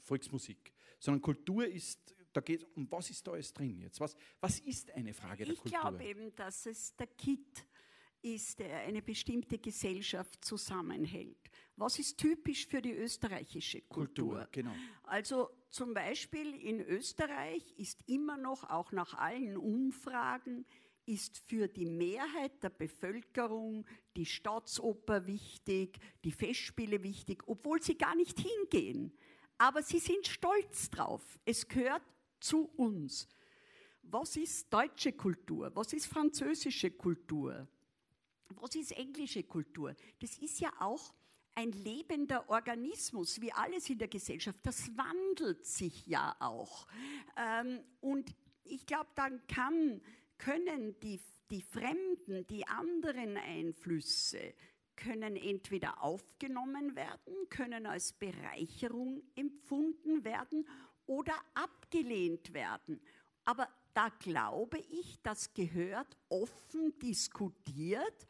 S1: Volksmusik. Sondern Kultur ist, da geht um was ist da alles drin jetzt? Was, was ist eine Frage der
S2: ich
S1: Kultur?
S2: Ich glaube eben, dass es der Kit ist, der eine bestimmte Gesellschaft zusammenhält. Was ist typisch für die österreichische Kultur? Kultur
S1: genau.
S2: Also zum Beispiel in Österreich ist immer noch, auch nach allen Umfragen, ist für die Mehrheit der Bevölkerung die Staatsoper wichtig, die Festspiele wichtig, obwohl sie gar nicht hingehen. Aber sie sind stolz drauf. Es gehört zu uns. Was ist deutsche Kultur? Was ist französische Kultur? Was ist englische Kultur? Das ist ja auch ein lebender Organismus, wie alles in der Gesellschaft. Das wandelt sich ja auch. Ähm, und ich glaube, dann kann können die, die Fremden, die anderen Einflüsse, können entweder aufgenommen werden, können als Bereicherung empfunden werden oder abgelehnt werden. Aber da glaube ich, das gehört offen diskutiert.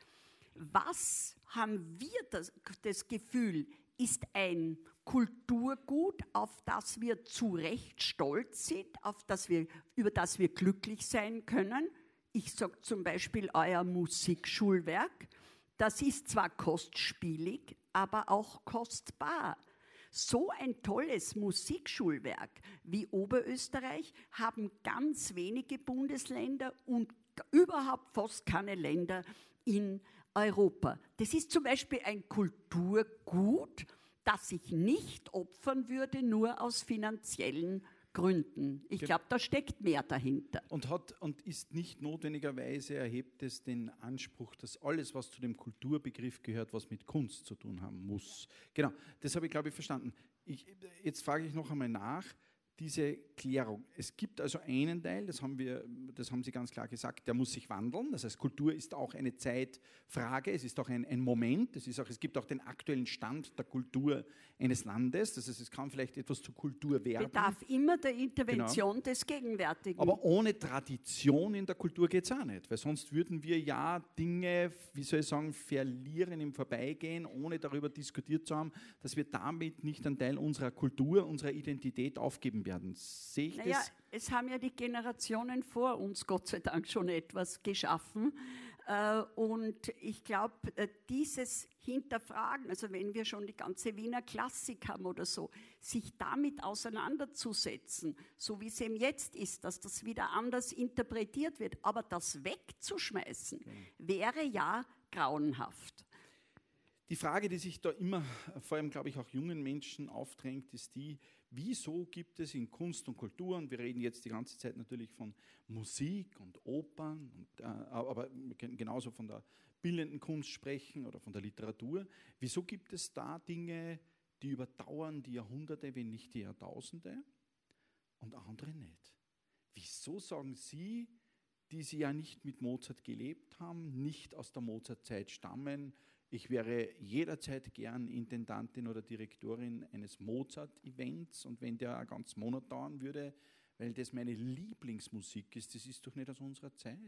S2: Was haben wir das, das Gefühl, ist ein Kulturgut, auf das wir zu Recht stolz sind, auf das wir, über das wir glücklich sein können. Ich sage zum Beispiel euer Musikschulwerk. Das ist zwar kostspielig, aber auch kostbar. So ein tolles Musikschulwerk wie Oberösterreich haben ganz wenige Bundesländer und überhaupt fast keine Länder in Europa. Das ist zum Beispiel ein Kulturgut, das ich nicht opfern würde, nur aus finanziellen Gründen. Ich glaube, da steckt mehr dahinter.
S1: Und, hat, und ist nicht notwendigerweise, erhebt es den Anspruch, dass alles, was zu dem Kulturbegriff gehört, was mit Kunst zu tun haben muss. Genau, das habe ich, glaube ich, verstanden. Ich, jetzt frage ich noch einmal nach diese Klärung. Es gibt also einen Teil, das haben, wir, das haben Sie ganz klar gesagt, der muss sich wandeln. Das heißt, Kultur ist auch eine Zeitfrage, es ist auch ein, ein Moment, es, ist auch, es gibt auch den aktuellen Stand der Kultur eines Landes. Das heißt, es kann vielleicht etwas zur Kultur werden.
S2: Bedarf immer der Intervention genau. des Gegenwärtigen.
S1: Aber ohne Tradition in der Kultur geht es auch nicht, weil sonst würden wir ja Dinge, wie soll ich sagen, verlieren im Vorbeigehen, ohne darüber diskutiert zu haben, dass wir damit nicht einen Teil unserer Kultur, unserer Identität aufgeben werden. Sehe ich naja, das?
S2: Es haben ja die Generationen vor uns Gott sei Dank schon etwas geschaffen. Äh, und ich glaube, äh, dieses Hinterfragen, also wenn wir schon die ganze Wiener Klassik haben oder so, sich damit auseinanderzusetzen, so wie es eben jetzt ist, dass das wieder anders interpretiert wird, aber das wegzuschmeißen, wäre ja grauenhaft.
S1: Die Frage, die sich da immer, vor allem glaube ich auch jungen Menschen aufdrängt, ist die, wieso gibt es in Kunst und Kultur, und wir reden jetzt die ganze Zeit natürlich von Musik und Opern, und, äh, aber wir können genauso von der bildenden Kunst sprechen oder von der Literatur, wieso gibt es da Dinge, die überdauern die Jahrhunderte, wenn nicht die Jahrtausende, und andere nicht? Wieso sagen Sie, die Sie ja nicht mit Mozart gelebt haben, nicht aus der Mozartzeit stammen, ich wäre jederzeit gern Intendantin oder Direktorin eines Mozart-Events und wenn der einen ganzen Monat dauern würde, weil das meine Lieblingsmusik ist. Das ist doch nicht aus unserer Zeit.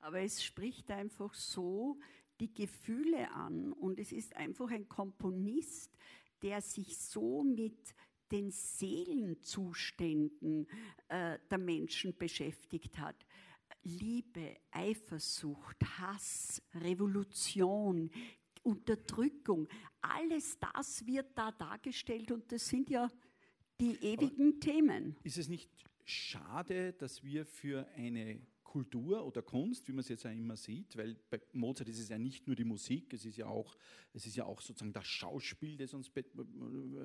S2: Aber es spricht einfach so die Gefühle an und es ist einfach ein Komponist, der sich so mit den Seelenzuständen äh, der Menschen beschäftigt hat. Liebe, Eifersucht, Hass, Revolution, Unterdrückung, alles das wird da dargestellt und das sind ja die ewigen Aber Themen.
S1: Ist es nicht schade, dass wir für eine Kultur oder Kunst, wie man es jetzt auch immer sieht, weil bei Mozart ist es ja nicht nur die Musik, es ist ja auch, es ist ja auch sozusagen das Schauspiel, das uns be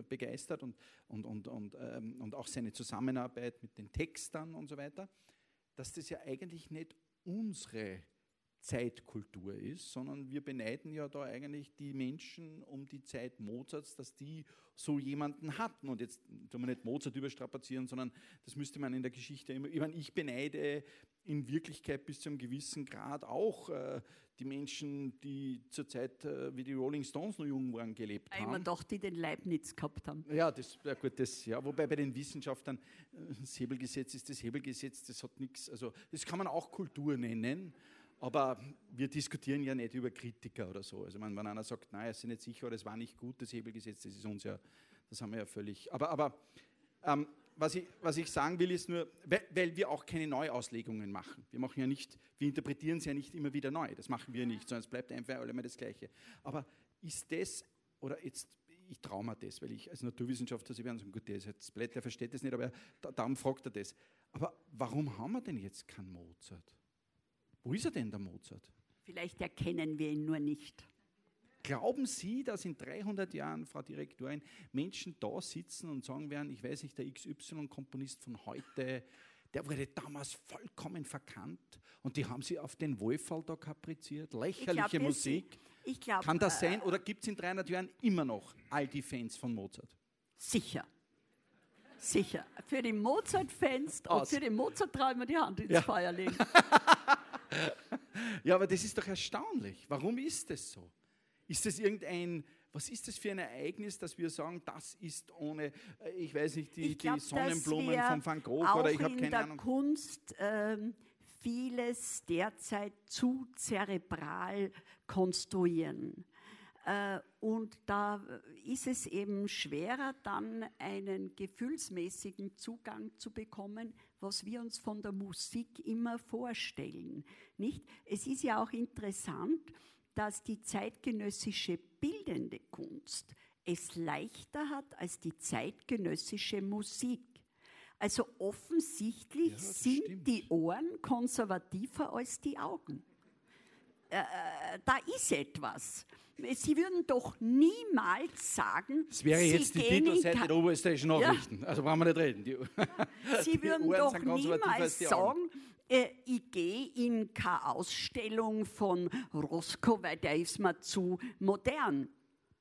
S1: begeistert und, und, und, und, ähm, und auch seine Zusammenarbeit mit den Textern und so weiter, dass das ja eigentlich nicht unsere Zeitkultur ist, sondern wir beneiden ja da eigentlich die Menschen um die Zeit Mozarts, dass die so jemanden hatten. Und jetzt tun wir nicht Mozart überstrapazieren, sondern das müsste man in der Geschichte immer. Ich meine, ich beneide in Wirklichkeit bis zu einem gewissen Grad auch äh, die Menschen, die zur Zeit, äh, wie die Rolling Stones noch jung waren, gelebt haben.
S2: Immer doch, die den Leibniz gehabt haben.
S1: Ja, das, ja gut, das, ja, wobei bei den Wissenschaftlern äh, das Hebelgesetz ist das Hebelgesetz, das hat nichts, also das kann man auch Kultur nennen. Aber wir diskutieren ja nicht über Kritiker oder so. Also wenn einer sagt, nein, ist nicht sicher es war nicht gut, das Hebelgesetz, das ist uns ja, das haben wir ja völlig. Aber, aber ähm, was, ich, was ich sagen will, ist nur, weil, wir auch keine Neuauslegungen machen. Wir machen ja nicht, wir interpretieren es ja nicht immer wieder neu. Das machen wir nicht, sondern es bleibt einfach immer das Gleiche. Aber ist das, oder jetzt, ich traue mir das, weil ich als Naturwissenschaftler, Sie werden sagen, gut, der ist jetzt blöd, der versteht das nicht, aber er, darum fragt er das. Aber warum haben wir denn jetzt keinen Mozart? Wo ist er denn, der Mozart?
S2: Vielleicht erkennen wir ihn nur nicht.
S1: Glauben Sie, dass in 300 Jahren, Frau Direktorin, Menschen da sitzen und sagen werden, ich weiß nicht, der XY-Komponist von heute, der wurde damals vollkommen verkannt und die haben sie auf den Wohlfall da kapriziert? Lächerliche glaub, Musik. Glaub, Kann das äh, sein oder gibt es in 300 Jahren immer noch all die Fans von Mozart?
S2: Sicher. Sicher. Für die Mozart-Fans und für die Mozart-Träumer die Hand ins ja. Feuer legen.
S1: ja, aber das ist doch erstaunlich. Warum ist das so? Ist das irgendein, was ist das für ein Ereignis, dass wir sagen, das ist ohne, äh, ich weiß nicht, die, glaub, die Sonnenblumen von Van Gogh oder ich habe keine
S2: Ahnung. in der Kunst ähm, vieles derzeit zu zerebral konstruieren. Äh, und da ist es eben schwerer, dann einen gefühlsmäßigen Zugang zu bekommen, was wir uns von der Musik immer vorstellen. Nicht? Es ist ja auch interessant, dass die zeitgenössische bildende Kunst es leichter hat als die zeitgenössische Musik. Also offensichtlich ja, sind stimmt. die Ohren konservativer als die Augen. Äh, äh da ist etwas. Sie würden doch niemals sagen,
S1: das wäre jetzt die Titelseite der oberösterreichischen Nachrichten. Ja. Also brauchen wir nicht reden. Die,
S2: Sie würden doch niemals sagen, äh, ich gehe in keine Ausstellung von Roscoe, weil der ist mir zu modern.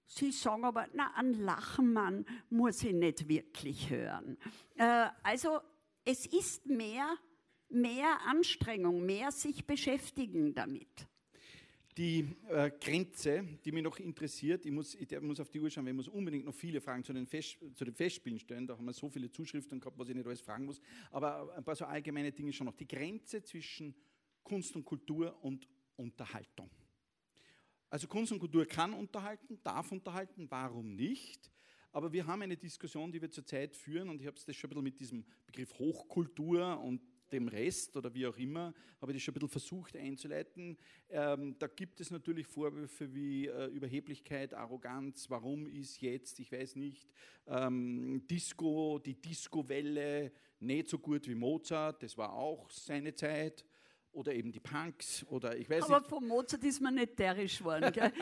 S2: Sie sagen aber, na, an Lachenmann muss ich nicht wirklich hören. Äh, also es ist mehr, mehr Anstrengung, mehr sich beschäftigen damit
S1: die äh, Grenze, die mich noch interessiert, ich muss, ich muss auf die Uhr schauen, weil ich muss unbedingt noch viele Fragen zu den, Fest, zu den Festspielen stellen, da haben wir so viele Zuschriften gehabt, was ich nicht alles fragen muss, aber ein paar so allgemeine Dinge schon noch. Die Grenze zwischen Kunst und Kultur und Unterhaltung. Also Kunst und Kultur kann unterhalten, darf unterhalten, warum nicht? Aber wir haben eine Diskussion, die wir zurzeit führen, und ich habe es das schon ein bisschen mit diesem Begriff Hochkultur und dem Rest oder wie auch immer, habe ich das schon ein bisschen versucht einzuleiten. Ähm, da gibt es natürlich Vorwürfe wie äh, Überheblichkeit, Arroganz, warum ist jetzt, ich weiß nicht, ähm, Disco, die Disco-Welle nicht so gut wie Mozart, das war auch seine Zeit. Oder eben die Punks oder ich weiß
S2: Aber
S1: nicht.
S2: von Mozart ist man nicht derisch worden.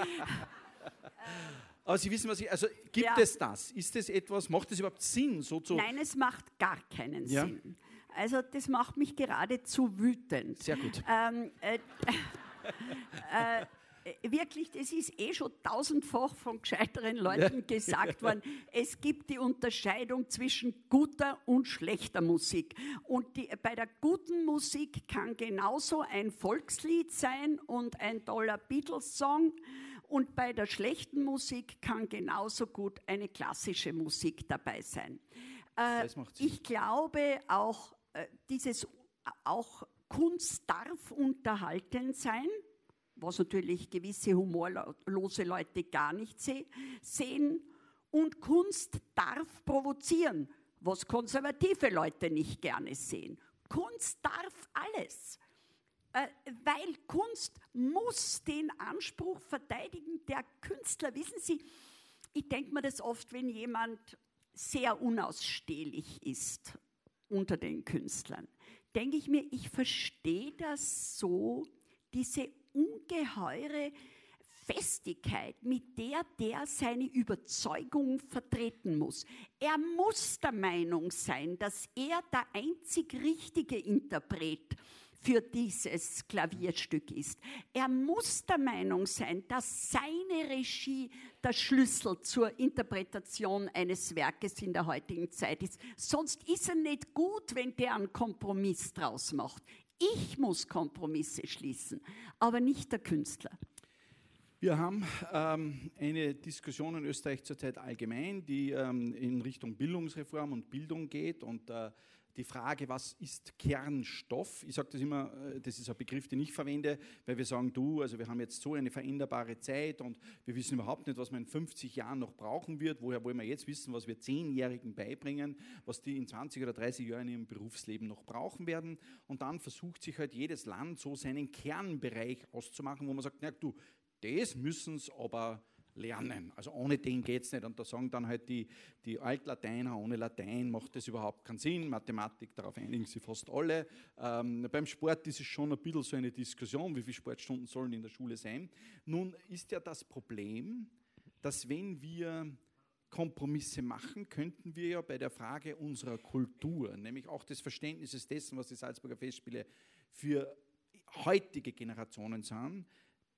S1: Aber Sie wissen, was ich. Also gibt ja. es das? Ist das etwas, macht es überhaupt Sinn, so zu.
S2: Nein, es macht gar keinen ja. Sinn. Also das macht mich geradezu wütend.
S1: Sehr gut.
S2: Ähm, äh, äh, wirklich, das ist eh schon tausendfach von gescheiteren Leuten gesagt worden. Es gibt die Unterscheidung zwischen guter und schlechter Musik. Und die, bei der guten Musik kann genauso ein Volkslied sein und ein toller Beatles-Song. Und bei der schlechten Musik kann genauso gut eine klassische Musik dabei sein. Äh, ich glaube auch äh, dieses auch Kunst darf unterhaltend sein, was natürlich gewisse humorlose Leute gar nicht se sehen. Und Kunst darf provozieren, was konservative Leute nicht gerne sehen. Kunst darf alles, äh, weil Kunst muss den Anspruch verteidigen der Künstler. Wissen Sie, ich denke mir das oft, wenn jemand sehr unausstehlich ist unter den Künstlern, denke ich mir, ich verstehe das so, diese ungeheure Festigkeit, mit der der seine Überzeugung vertreten muss. Er muss der Meinung sein, dass er der einzig richtige Interpret für dieses Klavierstück ist. Er muss der Meinung sein, dass seine Regie der Schlüssel zur Interpretation eines Werkes in der heutigen Zeit ist. Sonst ist er nicht gut, wenn der einen Kompromiss draus macht. Ich muss Kompromisse schließen, aber nicht der Künstler.
S1: Wir haben ähm, eine Diskussion in Österreich zurzeit allgemein, die ähm, in Richtung Bildungsreform und Bildung geht und äh, die Frage, was ist Kernstoff? Ich sage das immer, äh, das ist ein Begriff, den ich verwende, weil wir sagen, du, also wir haben jetzt so eine veränderbare Zeit und wir wissen überhaupt nicht, was man in 50 Jahren noch brauchen wird. Woher wollen wir jetzt wissen, was wir Zehnjährigen beibringen, was die in 20 oder 30 Jahren ihrem Berufsleben noch brauchen werden? Und dann versucht sich halt jedes Land so seinen Kernbereich auszumachen, wo man sagt, na du, das müssen sie aber lernen. Also ohne den geht es nicht. Und da sagen dann halt die, die Altlateiner, ohne Latein macht das überhaupt keinen Sinn. Mathematik, darauf einigen sich fast alle. Ähm, beim Sport ist es schon ein bisschen so eine Diskussion, wie viele Sportstunden sollen in der Schule sein. Nun ist ja das Problem, dass wenn wir Kompromisse machen, könnten wir ja bei der Frage unserer Kultur, nämlich auch des Verständnisses dessen, was die Salzburger Festspiele für heutige Generationen sind,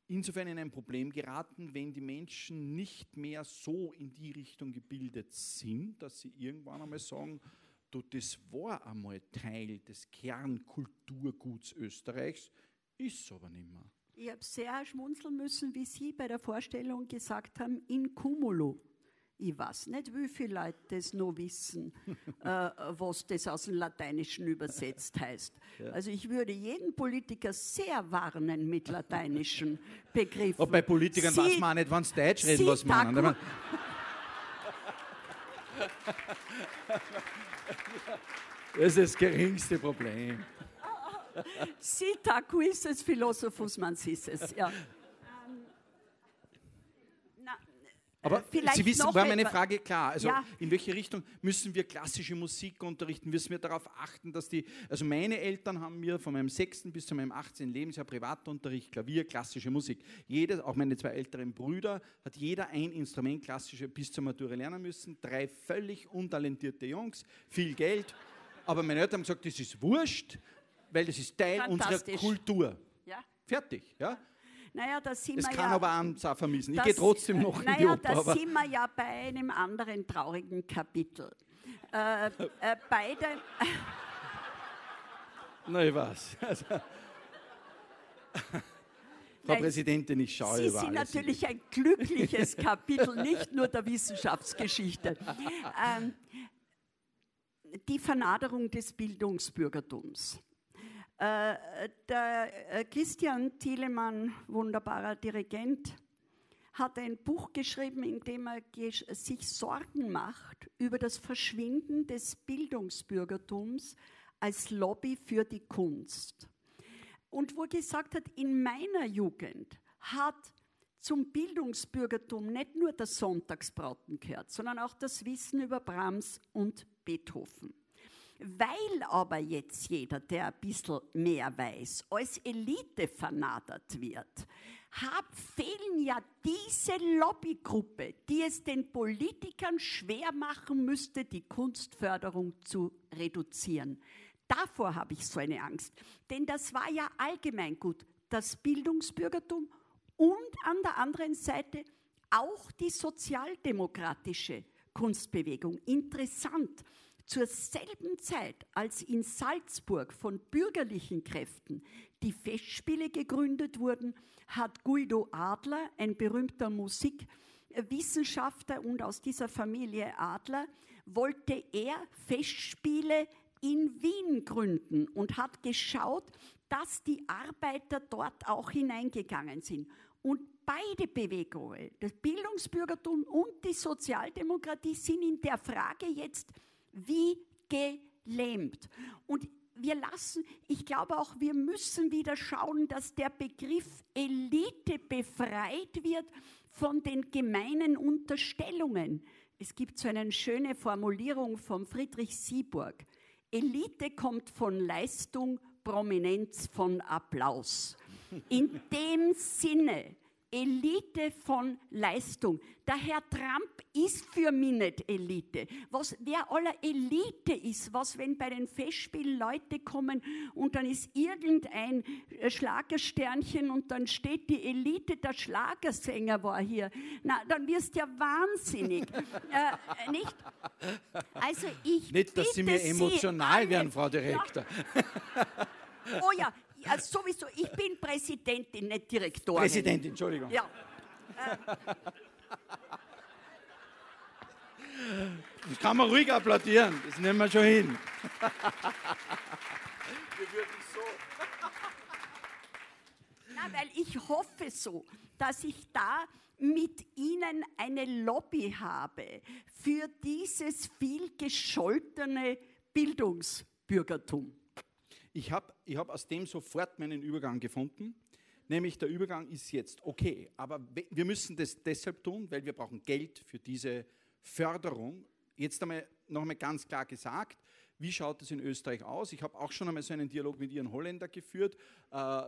S1: insofern in ein Problem geraten, wenn die Menschen nicht mehr so in die Richtung gebildet sind, dass sie irgendwann einmal sagen, du, das war einmal Teil des Kernkulturguts Österreichs, ist aber nicht mehr.
S2: Ich habe sehr schmunzeln müssen, wie Sie bei der Vorstellung gesagt haben, in cumulo. Ich weiß nicht, wie viele Leute das noch wissen, äh, was das aus dem Lateinischen übersetzt heißt. Ja. Also ich würde jeden Politiker sehr warnen mit lateinischen Begriffen.
S1: Und bei Politikern sie, weiß man auch nicht, wann sie Deutsch reden, was man. Das ist das geringste Problem.
S2: Sitacuisses Philosophus mancisses, ja.
S1: Aber Vielleicht Sie wissen, war meine Frage klar. Also ja. in welche Richtung müssen wir klassische Musik unterrichten? Müssen wir darauf achten, dass die, also meine Eltern haben mir von meinem 6. bis zu meinem 18. Lebensjahr Privatunterricht, Klavier, klassische Musik. Jeder, auch meine zwei älteren Brüder, hat jeder ein Instrument klassische bis zur Matura lernen müssen. Drei völlig untalentierte Jungs, viel Geld. Aber meine Eltern haben gesagt, das ist wurscht, weil das ist Teil unserer Kultur. Ja. Fertig. Ja?
S2: Naja, da sind
S1: es
S2: wir
S1: kann
S2: ja,
S1: aber einen vermissen. Ich gehe trotzdem noch
S2: naja,
S1: in die Oper.
S2: Da sind wir ja bei einem anderen traurigen Kapitel. Äh, äh, beide.
S1: Na, ich weiß. Also, Frau Nein, Präsidentin, ich schaue
S2: Sie sind natürlich ein glückliches Kapitel, nicht nur der Wissenschaftsgeschichte. Ähm, die Vernaderung des Bildungsbürgertums. Äh, der äh, Christian Thielemann, wunderbarer Dirigent, hat ein Buch geschrieben, in dem er sich Sorgen macht über das Verschwinden des Bildungsbürgertums als Lobby für die Kunst. Und wo er gesagt hat, in meiner Jugend hat zum Bildungsbürgertum nicht nur das Sonntagsbraten gehört, sondern auch das Wissen über Brahms und Beethoven. Weil aber jetzt jeder, der ein bisschen mehr weiß, als Elite vernadert wird, hab, fehlen ja diese Lobbygruppe, die es den Politikern schwer machen müsste, die Kunstförderung zu reduzieren. Davor habe ich so eine Angst. Denn das war ja allgemein gut, das Bildungsbürgertum und an der anderen Seite auch die sozialdemokratische Kunstbewegung. Interessant. Zur selben Zeit, als in Salzburg von bürgerlichen Kräften die Festspiele gegründet wurden, hat Guido Adler, ein berühmter Musikwissenschaftler und aus dieser Familie Adler, wollte er Festspiele in Wien gründen und hat geschaut, dass die Arbeiter dort auch hineingegangen sind. Und beide Bewegungen, das Bildungsbürgertum und die Sozialdemokratie, sind in der Frage jetzt wie gelähmt. Und wir lassen, ich glaube auch, wir müssen wieder schauen, dass der Begriff Elite befreit wird von den gemeinen Unterstellungen. Es gibt so eine schöne Formulierung von Friedrich Sieburg. Elite kommt von Leistung, Prominenz von Applaus. In dem Sinne Elite von Leistung. Der Herr Trump ist für mich nicht Elite. Was, wer aller Elite ist, was, wenn bei den Festspielen Leute kommen und dann ist irgendein Schlagersternchen und dann steht die Elite, der Schlagersänger war hier. Na, dann wirst du ja wahnsinnig. äh, nicht?
S1: Also ich Nicht, dass Sie mir emotional Sie werden, Frau Direktor.
S2: Ja. Oh ja, also sowieso, ich bin Präsidentin, nicht Direktorin.
S1: Präsidentin, Entschuldigung.
S2: Ja.
S1: Das kann man ruhig applaudieren, das nehmen wir schon hin. Wir würden
S2: so. Ja, weil ich hoffe so, dass ich da mit Ihnen eine Lobby habe für dieses viel gescholtene Bildungsbürgertum.
S1: Ich habe ich hab aus dem sofort meinen Übergang gefunden, nämlich der Übergang ist jetzt okay, aber wir müssen das deshalb tun, weil wir brauchen Geld für diese Förderung. Jetzt einmal noch einmal ganz klar gesagt, wie schaut es in Österreich aus? Ich habe auch schon einmal so einen Dialog mit Ihren Holländer geführt. Äh,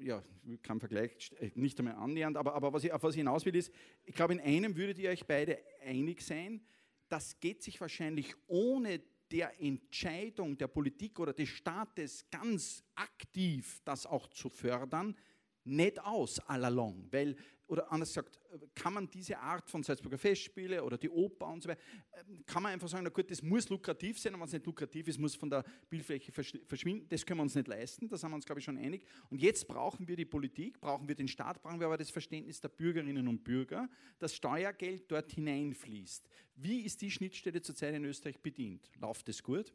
S1: ja, kein Vergleich, äh, nicht einmal annähernd, aber, aber was ich, auf was ich hinaus will, ist, ich glaube, in einem würdet ihr euch beide einig sein, das geht sich wahrscheinlich ohne der Entscheidung der Politik oder des Staates ganz aktiv das auch zu fördern, nicht aus allalong, weil, oder anders gesagt, kann man diese Art von Salzburger Festspiele oder die Oper und so weiter, ähm, kann man einfach sagen, na gut, das muss lukrativ sein, und wenn es nicht lukrativ ist, muss von der Bildfläche verschwinden, das können wir uns nicht leisten, da sind wir uns, glaube ich, schon einig. Und jetzt brauchen wir die Politik, brauchen wir den Staat, brauchen wir aber das Verständnis der Bürgerinnen und Bürger, dass Steuergeld dort hineinfließt. Wie ist die Schnittstelle zurzeit in Österreich bedient? Läuft es gut?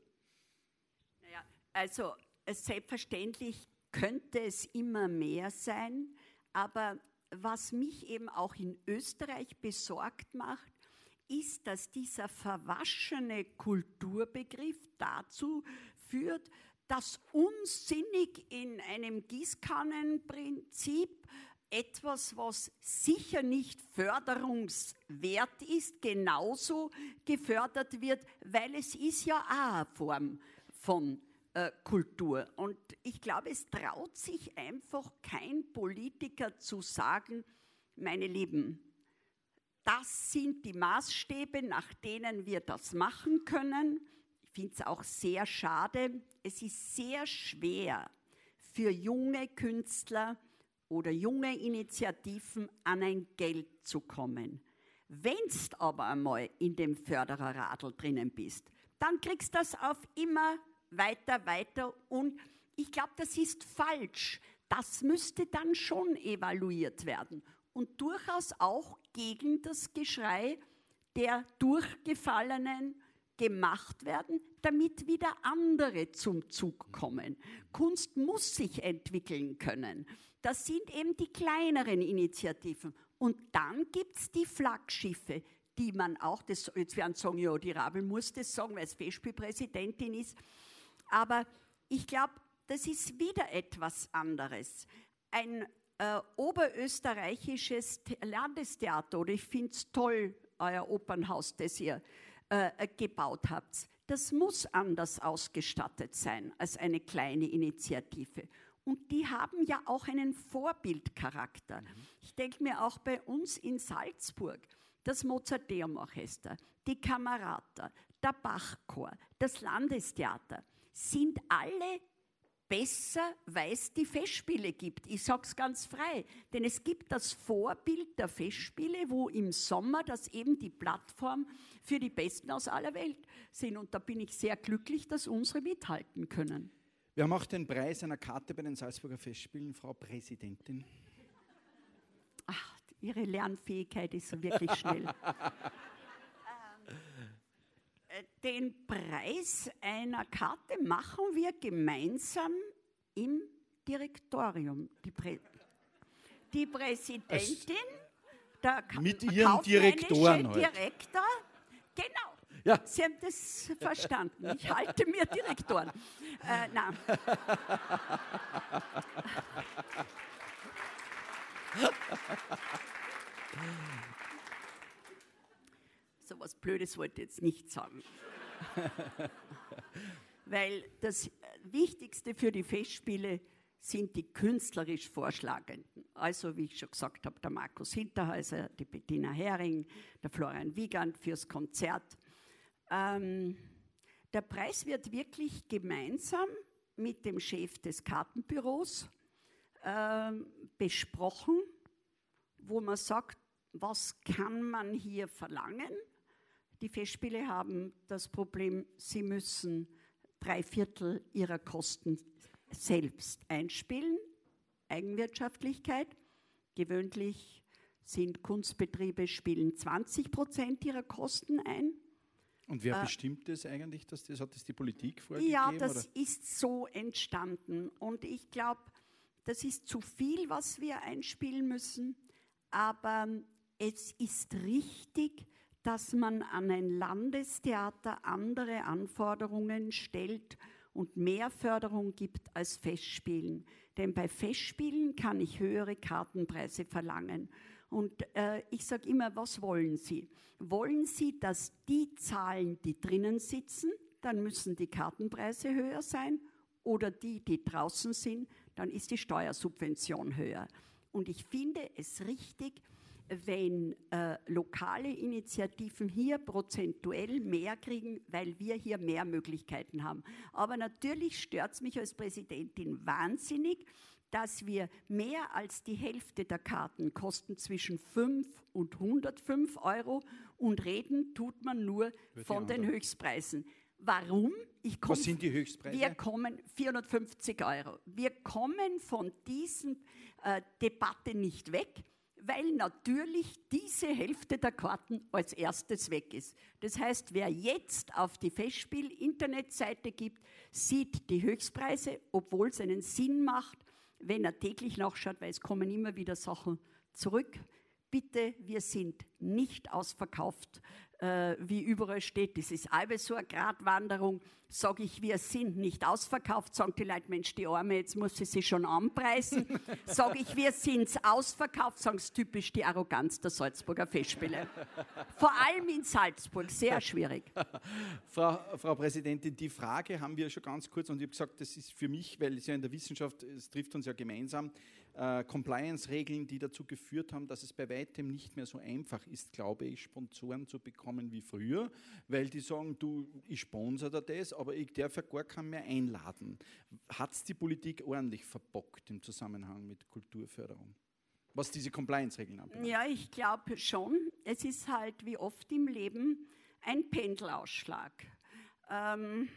S2: Naja, also selbstverständlich könnte es immer mehr sein, aber was mich eben auch in Österreich besorgt macht, ist, dass dieser verwaschene Kulturbegriff dazu führt, dass unsinnig in einem Gießkannenprinzip etwas, was sicher nicht förderungswert ist, genauso gefördert wird, weil es ist ja auch eine Form von Kultur. Und ich glaube, es traut sich einfach kein Politiker zu sagen, meine Lieben, das sind die Maßstäbe, nach denen wir das machen können. Ich finde es auch sehr schade. Es ist sehr schwer für junge Künstler oder junge Initiativen an ein Geld zu kommen. Wenn du aber einmal in dem Fördererradl drinnen bist, dann kriegst du das auf immer weiter, weiter. Und ich glaube, das ist falsch. Das müsste dann schon evaluiert werden und durchaus auch gegen das Geschrei der Durchgefallenen gemacht werden, damit wieder andere zum Zug kommen. Kunst muss sich entwickeln können. Das sind eben die kleineren Initiativen. Und dann gibt es die Flaggschiffe, die man auch, das, jetzt werden sagen, ja, die Rabel muss das sagen, weil es Festspielpräsidentin ist, aber ich glaube, das ist wieder etwas anderes. Ein äh, oberösterreichisches Landestheater, oder ich finde es toll, euer Opernhaus, das ihr äh, gebaut habt, das muss anders ausgestattet sein als eine kleine Initiative. Und die haben ja auch einen Vorbildcharakter. Mhm. Ich denke mir auch bei uns in Salzburg, das Mozarteum Orchester, die Kamerata, der Bachchor, das Landestheater sind alle besser, weil es die Festspiele gibt. Ich sage es ganz frei, denn es gibt das Vorbild der Festspiele, wo im Sommer das eben die Plattform für die Besten aus aller Welt sind. Und da bin ich sehr glücklich, dass unsere mithalten können.
S1: Wir haben auch den Preis einer Karte bei den Salzburger Festspielen, Frau Präsidentin.
S2: Ach, Ihre Lernfähigkeit ist so wirklich schnell. den Preis einer Karte machen wir gemeinsam im Direktorium. Die, Prä die Präsidentin, der
S1: Mit ihren Direktoren
S2: heute. Direktor, genau.
S1: Ja.
S2: Sie haben das verstanden. Ich halte mir Direktoren. Äh, nein. so was Blödes wollte ich jetzt nicht sagen. Weil das Wichtigste für die Festspiele sind die künstlerisch Vorschlagenden. Also, wie ich schon gesagt habe, der Markus Hinterhäuser, die Bettina Hering, der Florian Wiegand fürs Konzert. Ähm, der Preis wird wirklich gemeinsam mit dem Chef des Kartenbüros ähm, besprochen, wo man sagt, was kann man hier verlangen? Die Festspiele haben das Problem, sie müssen drei Viertel ihrer Kosten selbst einspielen. Eigenwirtschaftlichkeit. Gewöhnlich sind Kunstbetriebe, spielen 20 Prozent ihrer Kosten ein.
S1: Und wer äh, bestimmt das eigentlich? Dass das, hat das die Politik vorgegeben?
S2: Ja, das oder? ist so entstanden. Und ich glaube, das ist zu viel, was wir einspielen müssen. Aber es ist richtig, dass man an ein Landestheater andere Anforderungen stellt und mehr Förderung gibt als Festspielen. Denn bei Festspielen kann ich höhere Kartenpreise verlangen. Und äh, ich sage immer, was wollen Sie? Wollen Sie, dass die Zahlen, die drinnen sitzen, dann müssen die Kartenpreise höher sein? Oder die, die draußen sind, dann ist die Steuersubvention höher. Und ich finde es richtig, wenn äh, lokale Initiativen hier prozentuell mehr kriegen, weil wir hier mehr Möglichkeiten haben. Aber natürlich stört es mich als Präsidentin wahnsinnig, dass wir mehr als die Hälfte der Karten kosten zwischen 5 und 105 Euro und reden tut man nur von den Höchstpreisen. Warum?
S1: Komm, Was sind die Höchstpreise?
S2: Wir kommen 450 Euro. Wir kommen von diesen äh, Debatte nicht weg weil natürlich diese Hälfte der Karten als erstes weg ist. Das heißt, wer jetzt auf die Festspiel-Internetseite gibt, sieht die Höchstpreise, obwohl es einen Sinn macht, wenn er täglich nachschaut, weil es kommen immer wieder Sachen zurück. Bitte, wir sind nicht ausverkauft äh, wie überall steht, das ist halbe so eine Gratwanderung, sage ich, wir sind nicht ausverkauft, sagen die Leute, Mensch, die Arme, jetzt muss sie sich schon anpreisen. sage ich, wir sind ausverkauft, sagen es typisch die Arroganz der Salzburger Festspiele. Vor allem in Salzburg, sehr schwierig.
S1: Frau, Frau Präsidentin, die Frage haben wir schon ganz kurz und ich habe gesagt, das ist für mich, weil es ja in der Wissenschaft, es trifft uns ja gemeinsam, äh, Compliance-Regeln, die dazu geführt haben, dass es bei weitem nicht mehr so einfach ist, glaube ich, Sponsoren zu bekommen wie früher, weil die sagen, du, ich sponsere das, aber ich darf ja gar keinen mehr einladen. Hat es die Politik ordentlich verbockt im Zusammenhang mit Kulturförderung? Was diese Compliance-Regeln anbelangt?
S2: Ja, ich glaube schon. Es ist halt wie oft im Leben ein Pendelausschlag. Ähm,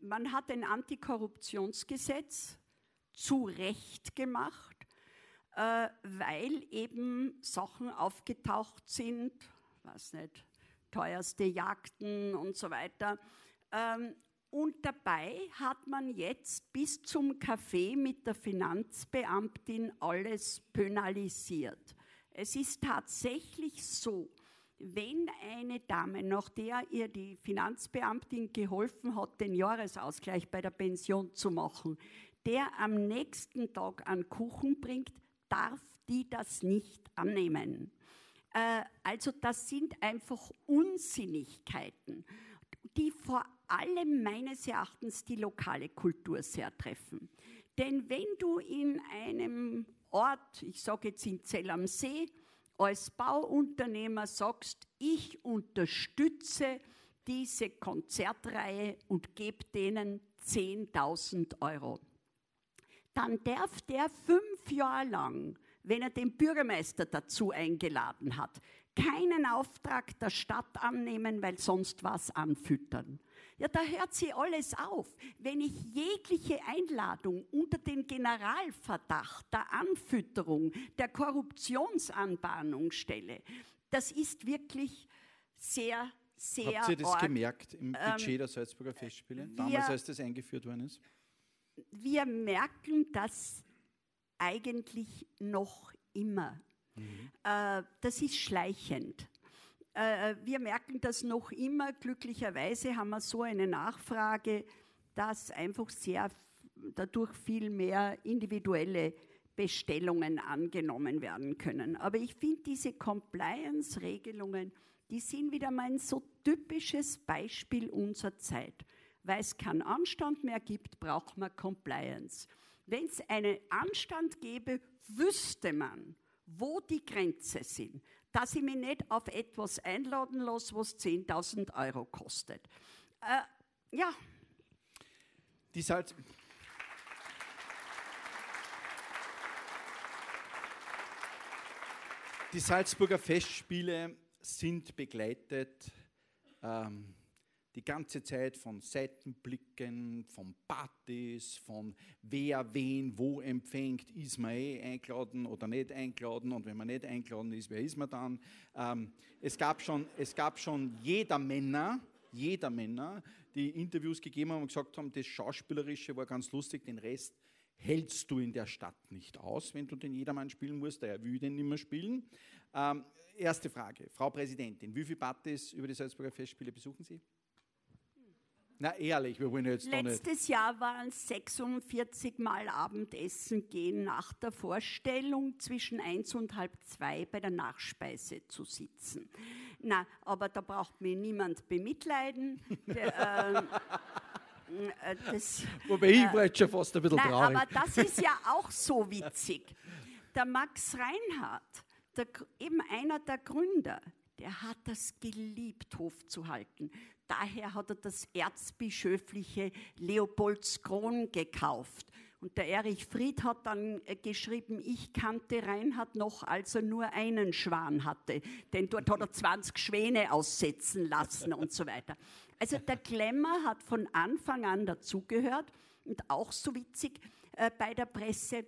S2: man hat ein Antikorruptionsgesetz zu Recht gemacht äh, weil eben Sachen aufgetaucht sind, weiß nicht, teuerste Jagden und so weiter. Ähm, und dabei hat man jetzt bis zum Kaffee mit der Finanzbeamtin alles penalisiert. Es ist tatsächlich so, wenn eine Dame, nach der ihr die Finanzbeamtin geholfen hat, den Jahresausgleich bei der Pension zu machen, der am nächsten Tag einen Kuchen bringt, darf die das nicht annehmen. Äh, also das sind einfach Unsinnigkeiten, die vor allem meines Erachtens die lokale Kultur sehr treffen. Denn wenn du in einem Ort, ich sage jetzt in Zell am See, als Bauunternehmer sagst, ich unterstütze diese Konzertreihe und gebe denen 10.000 Euro dann darf der fünf Jahre lang, wenn er den Bürgermeister dazu eingeladen hat, keinen Auftrag der Stadt annehmen, weil sonst was anfüttern. Ja, da hört sie alles auf. Wenn ich jegliche Einladung unter den Generalverdacht der Anfütterung, der Korruptionsanbahnung stelle, das ist wirklich sehr sehr
S1: Habt ihr das
S2: arg.
S1: gemerkt im
S2: Ähm,
S1: Budget der Salzburger Festspiele,
S2: wir-
S1: damals, als das eingeführt worden ist?
S2: Wir merken das eigentlich noch immer. Äh, das ist schleichend. Äh, wir merken das noch immer. Glücklicherweise haben wir so eine Nachfrage, dass einfach sehr dadurch viel mehr individuelle Bestellungen angenommen werden können. Aber ich finde diese Compliance-Regelungen, die sind wieder mal ein so typisches Beispiel unserer Zeit. Weil es keinen Anstand mehr gibt, braucht man Compliance. Wenn es einen Anstand gäbe, wüsste man, wo die Grenzen sind, dass ich mich nicht auf etwas einladen lasse, was 10.000 Euro kostet. Äh, ja,
S1: Die Salz Die Salzburger Festspiele sind begleitet ähm, die ganze Zeit von Seitenblicken, von Partys, von wer wen wo empfängt, ist man eh eingeladen oder nicht eingeladen und wenn man nicht eingeladen ist, wer ist man dann? Ähm, es, gab schon, es gab schon jeder Männer, jeder Männer, die Interviews gegeben haben und gesagt haben, das Schauspielerische war ganz lustig, den Rest hältst du in der Stadt nicht aus, wenn du den Jedermann spielen musst, der will den nicht mehr spielen. Ähm, erste Frage, Frau Präsidentin, wie viele Partys über die Salzburger Festspiele besuchen Sie? Na ehrlich, wir wollen jetzt da nicht.
S2: Letztes Jahr waren es 46 Mal Abendessen gehen nach der Vorstellung zwischen eins und halb zwei bei der Nachspeise zu sitzen. Na, aber da braucht mir niemand bemitleiden. Der, ähm, äh, das,
S1: Wobei ich war jetzt schon fast ein bisschen
S2: Nein,
S1: traurig.
S2: aber das ist ja auch so witzig. Der Max Reinhardt, der, eben einer der Gründer, der hat das geliebt, Hof zu halten. Daher hat er das erzbischöfliche Leopoldskron gekauft. Und der Erich Fried hat dann äh, geschrieben, ich kannte Reinhard noch, als er nur einen Schwan hatte. Denn dort hat er 20 Schwäne aussetzen lassen und so weiter. Also der Glamour hat von Anfang an dazugehört und auch so witzig äh, bei der Presse,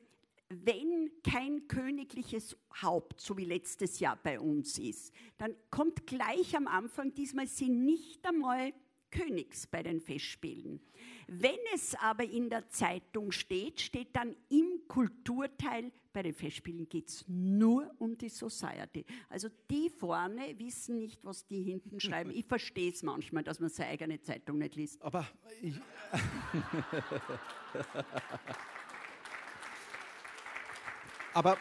S2: wenn kein königliches Haupt, so wie letztes Jahr bei uns ist, dann kommt gleich am Anfang, diesmal sind nicht einmal Königs bei den Festspielen. Wenn es aber in der Zeitung steht, steht dann im Kulturteil, bei den Festspielen geht es nur um die Society. Also die vorne wissen nicht, was die hinten schreiben. Ich verstehe es manchmal, dass man seine eigene Zeitung nicht liest.
S1: Aber ich, Aber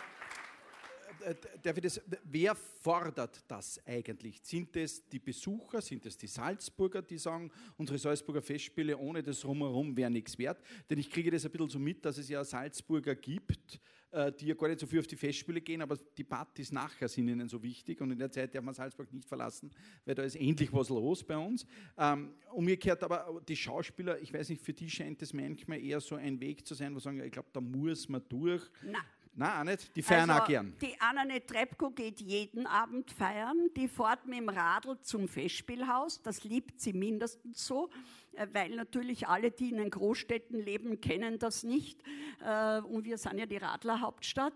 S1: äh, darf ich das, wer fordert das eigentlich? Sind es die Besucher, sind es die Salzburger, die sagen, unsere Salzburger Festspiele ohne das Rumherum wäre nichts wert? Denn ich kriege das ein bisschen so mit, dass es ja Salzburger gibt, äh, die ja gar nicht so viel auf die Festspiele gehen, aber die Partys nachher sind ihnen so wichtig und in der Zeit darf man Salzburg nicht verlassen, weil da ist endlich was los bei uns. Ähm, umgekehrt aber die Schauspieler, ich weiß nicht, für die scheint es manchmal eher so ein Weg zu sein, wo sie sagen, ich glaube, da muss man durch.
S2: Na,
S1: Nein, auch nicht. Die feiern auch gern.
S2: Die Annane Trepko geht jeden Abend feiern. Die fährt mit dem Radl zum Festspielhaus. Das liebt sie mindestens so, äh, weil natürlich alle, die in den Großstädten leben, kennen das nicht. Äh, Und wir sind ja die Radlerhauptstadt.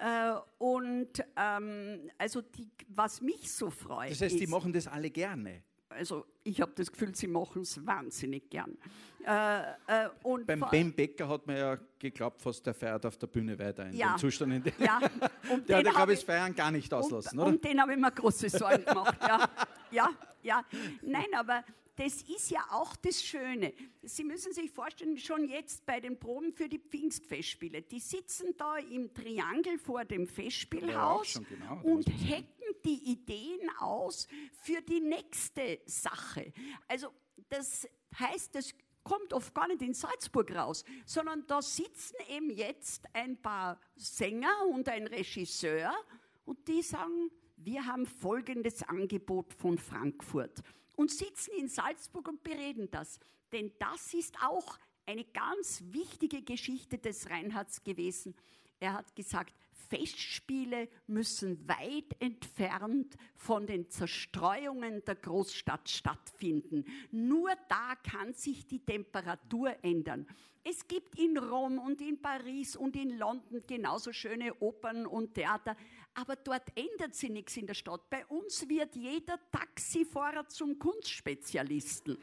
S2: Äh, Und ähm, also die, was mich so freut,
S1: Das heißt, die
S2: ist,
S1: machen das alle gerne.
S2: Also ich habe das Gefühl, sie machen es wahnsinnig gern. Äh, äh, und
S1: Beim Ben Becker hat man ja geglaubt, fast der feiert auf der Bühne weiter in
S2: Ja.
S1: dem Zustand. In dem
S2: ja, und
S1: der hat, glaube ich, das Feiern gar nicht auslassen,
S2: und,
S1: oder?
S2: Und den habe ich mir große Sorgen gemacht. Ja, ja, ja. Nein, aber das ist ja auch das Schöne. Sie müssen sich vorstellen, schon jetzt bei den Proben für die Pfingstfestspiele, die sitzen da im Triangel vor dem
S1: Ja,
S2: Festspielhaus
S1: schon, genau,
S2: und hacken die Ideen aus für die nächste Sache. Also das heißt, das kommt oft gar nicht in Salzburg raus, sondern da sitzen eben jetzt ein paar Sänger und ein Regisseur und die sagen, wir haben folgendes Angebot von Frankfurt und sitzen in Salzburg und bereden das. Denn das ist auch eine ganz wichtige Geschichte des Reinhards gewesen. Er hat gesagt, Festspiele müssen weit entfernt von den Zerstreuungen der Großstadt stattfinden. Nur da kann sich die Temperatur ändern. Es gibt in Rom und in Paris und in London genauso schöne Opern und Theater, aber dort ändert sich nichts in der Stadt. Bei uns wird jeder Taxifahrer zum Kunstspezialisten.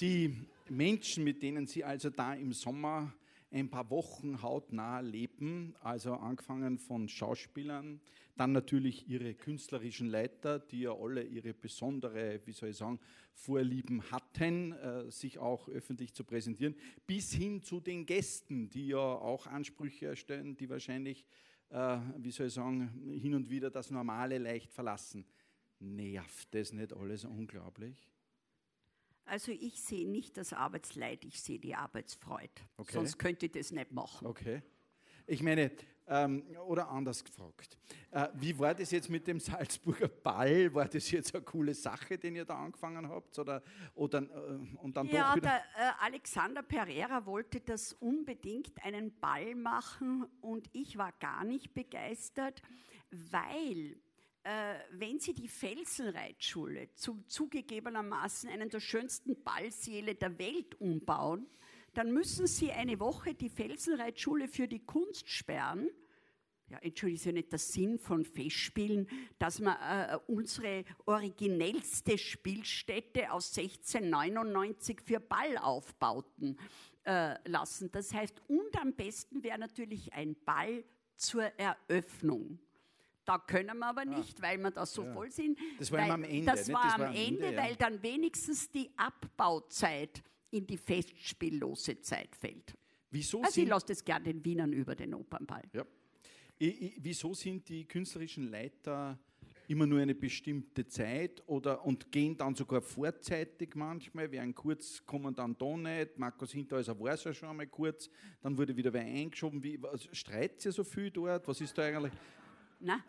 S1: Die Menschen, mit denen Sie also da im Sommer ein paar Wochen hautnah leben, also angefangen von Schauspielern, dann natürlich ihre künstlerischen Leiter, die ja alle ihre besondere, wie soll ich sagen, Vorlieben hatten, äh, sich auch öffentlich zu präsentieren, bis hin zu den Gästen, die ja auch Ansprüche erstellen, die wahrscheinlich, äh, wie soll ich sagen, hin und wieder das Normale leicht verlassen. Nervt das nicht alles unglaublich?
S2: Also ich sehe nicht das Arbeitsleid, ich sehe die Arbeitsfreude. Okay. Sonst könnte ich das nicht machen.
S1: Okay. Ich meine, ähm, oder anders gefragt, äh, wie war das jetzt mit dem Salzburger Ball? War das jetzt eine coole Sache, den ihr da angefangen habt? Oder, oder, äh, und dann
S2: ja, doch der äh, Alexander Pereira wollte das unbedingt einen Ball machen und ich war gar nicht begeistert, weil wenn Sie die Felsenreitschule zum zugegebenermaßen einen der schönsten Ballsäle der Welt umbauen, dann müssen Sie eine Woche die Felsenreitschule für die Kunst sperren. Ja, entschuldigen Sie nicht der Sinn von Festspielen, dass man äh, unsere originellste Spielstätte aus 1699 für Ballaufbauten äh, lassen. Das heißt, und am besten wäre natürlich ein Ball zur Eröffnung. Da können wir aber ah. nicht, ah. weil wir da so ja. voll sind.
S1: Das war
S2: weil,
S1: am Ende.
S2: Das, war, das am Ende, Ende ja. weil dann wenigstens die Abbauzeit in die festspiellose Zeit fällt. Wieso also ich lasse das gerne den Wienern über den Opernball.
S1: Ja. Ich, ich, wieso sind die künstlerischen Leiter immer nur eine bestimmte Zeit oder, und gehen dann sogar vorzeitig manchmal, werden kurz, kommen dann da nicht, Markus Hinterhäuser war es ja schon einmal kurz, dann wurde wieder wer eingeschoben. Wie, streitet ihr so viel dort? Was ist da eigentlich?
S2: Na,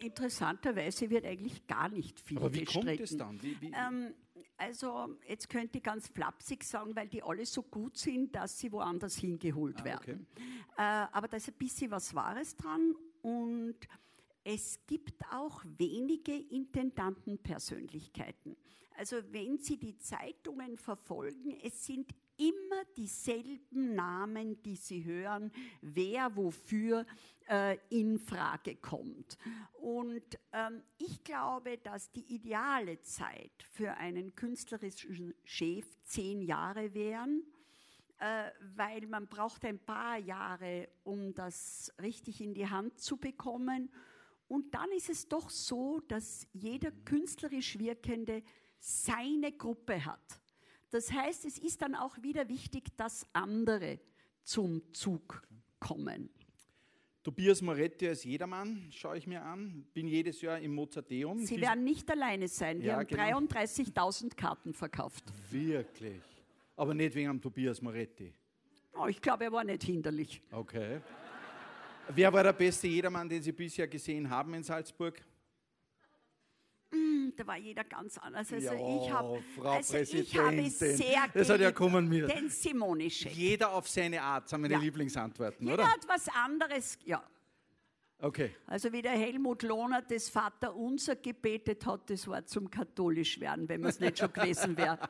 S2: interessanterweise wird eigentlich gar nicht viel
S1: Aber wie gestritten. kommt es dann? Wie, wie?
S2: Ähm, also jetzt könnte ich ganz flapsig sagen, weil die alle so gut sind, dass sie woanders hingeholt ah, werden. Okay. Äh, aber da ist ein bisschen was Wahres dran und es gibt auch wenige Intendantenpersönlichkeiten. Also wenn Sie die Zeitungen verfolgen, es sind immer dieselben Namen, die Sie hören, wer wofür äh, in Frage kommt. Und ähm, ich glaube, dass die ideale Zeit für einen künstlerischen Chef zehn Jahre wären, äh, weil man braucht ein paar Jahre, um das richtig in die Hand zu bekommen. Und dann ist es doch so, dass jeder künstlerisch Wirkende seine Gruppe hat. Das heißt, es ist dann auch wieder wichtig, dass andere zum Zug kommen.
S1: Tobias Moretti als Jedermann schaue ich mir an. Bin jedes Jahr im Mozarteum.
S2: Sie werden nicht alleine sein. Wir ja, haben genau. 33.000 Karten verkauft.
S1: Wirklich? Aber nicht wegen dem Tobias Moretti.
S2: Oh, ich glaube, er war nicht hinderlich.
S1: Okay. Wer war der beste Jedermann, den Sie bisher gesehen haben in Salzburg?
S2: Da war jeder ganz anders. Also
S1: ja,
S2: ich, hab,
S1: Frau also ich
S2: habe sehr
S1: Das hat ja kommen mit.
S2: Den Simonische.
S1: Jeder auf seine Art, sind meine ja. Lieblingsantworten,
S2: jeder
S1: oder?
S2: Jeder hat was anderes, ja.
S1: Okay.
S2: Also wie der Helmut Lohner das Vaterunser gebetet hat, das war zum katholisch werden, wenn man es nicht schon gewesen wäre.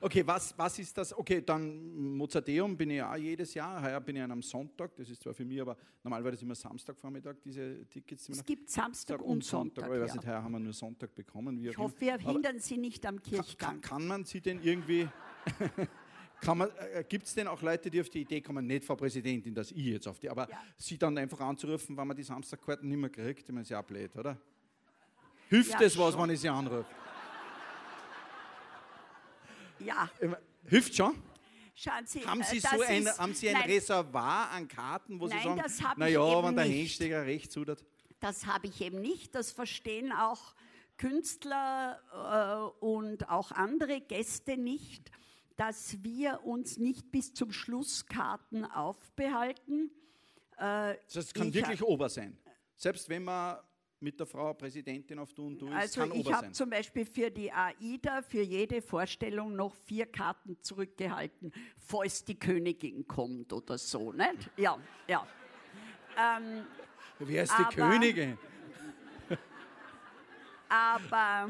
S1: Okay, was, was ist das? Okay, dann Mozarteum bin ich auch jedes Jahr. Heuer bin ich an einem Sonntag. Das ist zwar für mich, aber normal war das immer Samstagvormittag, diese Tickets.
S2: Es gibt Samstag und Sonntag.
S1: aber ich weiß nicht, heuer haben wir nur Sonntag bekommen.
S2: ich hoffe, wir hindern Sie nicht am Kirchgang.
S1: Kann, kann man Sie denn irgendwie... Äh, Gibt es denn auch Leute, die auf die Idee kommen, nicht Frau Präsidentin, dass ich jetzt auf die, aber ja. sie dann einfach anzurufen, wenn man die Samstagkarten nicht mehr kriegt, ich meine, ist ja blöd, oder? Hilft ja, es was, wenn ich sie anrufe?
S2: Ja.
S1: Hilft schon?
S2: Schauen Sie,
S1: haben Sie, so ein, haben Sie ein nein, Reservoir an Karten, wo
S2: nein,
S1: Sie sagen, naja, wenn der Hinsteger recht zudert?
S2: Das habe ich eben nicht. Das verstehen auch Künstler äh, und auch andere Gäste nicht dass wir uns nicht bis zum Schluss Karten aufbehalten.
S1: Äh, das kann wirklich ober sein. Selbst wenn man mit der Frau Präsidentin auf Du und Du ist,
S2: Also
S1: kann
S2: ich habe zum Beispiel für die AIDA für jede Vorstellung noch vier Karten zurückgehalten, falls die Königin kommt oder so, nicht? Ja, ja. Ähm,
S1: Wer ist die Königin?
S2: aber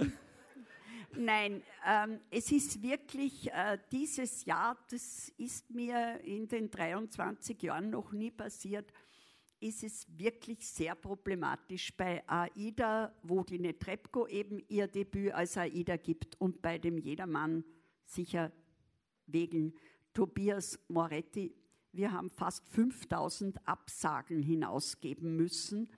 S2: nein, ähm, es ist wirklich äh, dieses Jahr, das ist mir in den 23 Jahren noch nie passiert, ist es wirklich sehr problematisch bei AIDA, wo die Netrebko eben ihr Debüt als AIDA gibt und bei dem Jedermann sicher wegen Tobias Moretti. Wir haben fast 5000 Absagen hinausgeben müssen.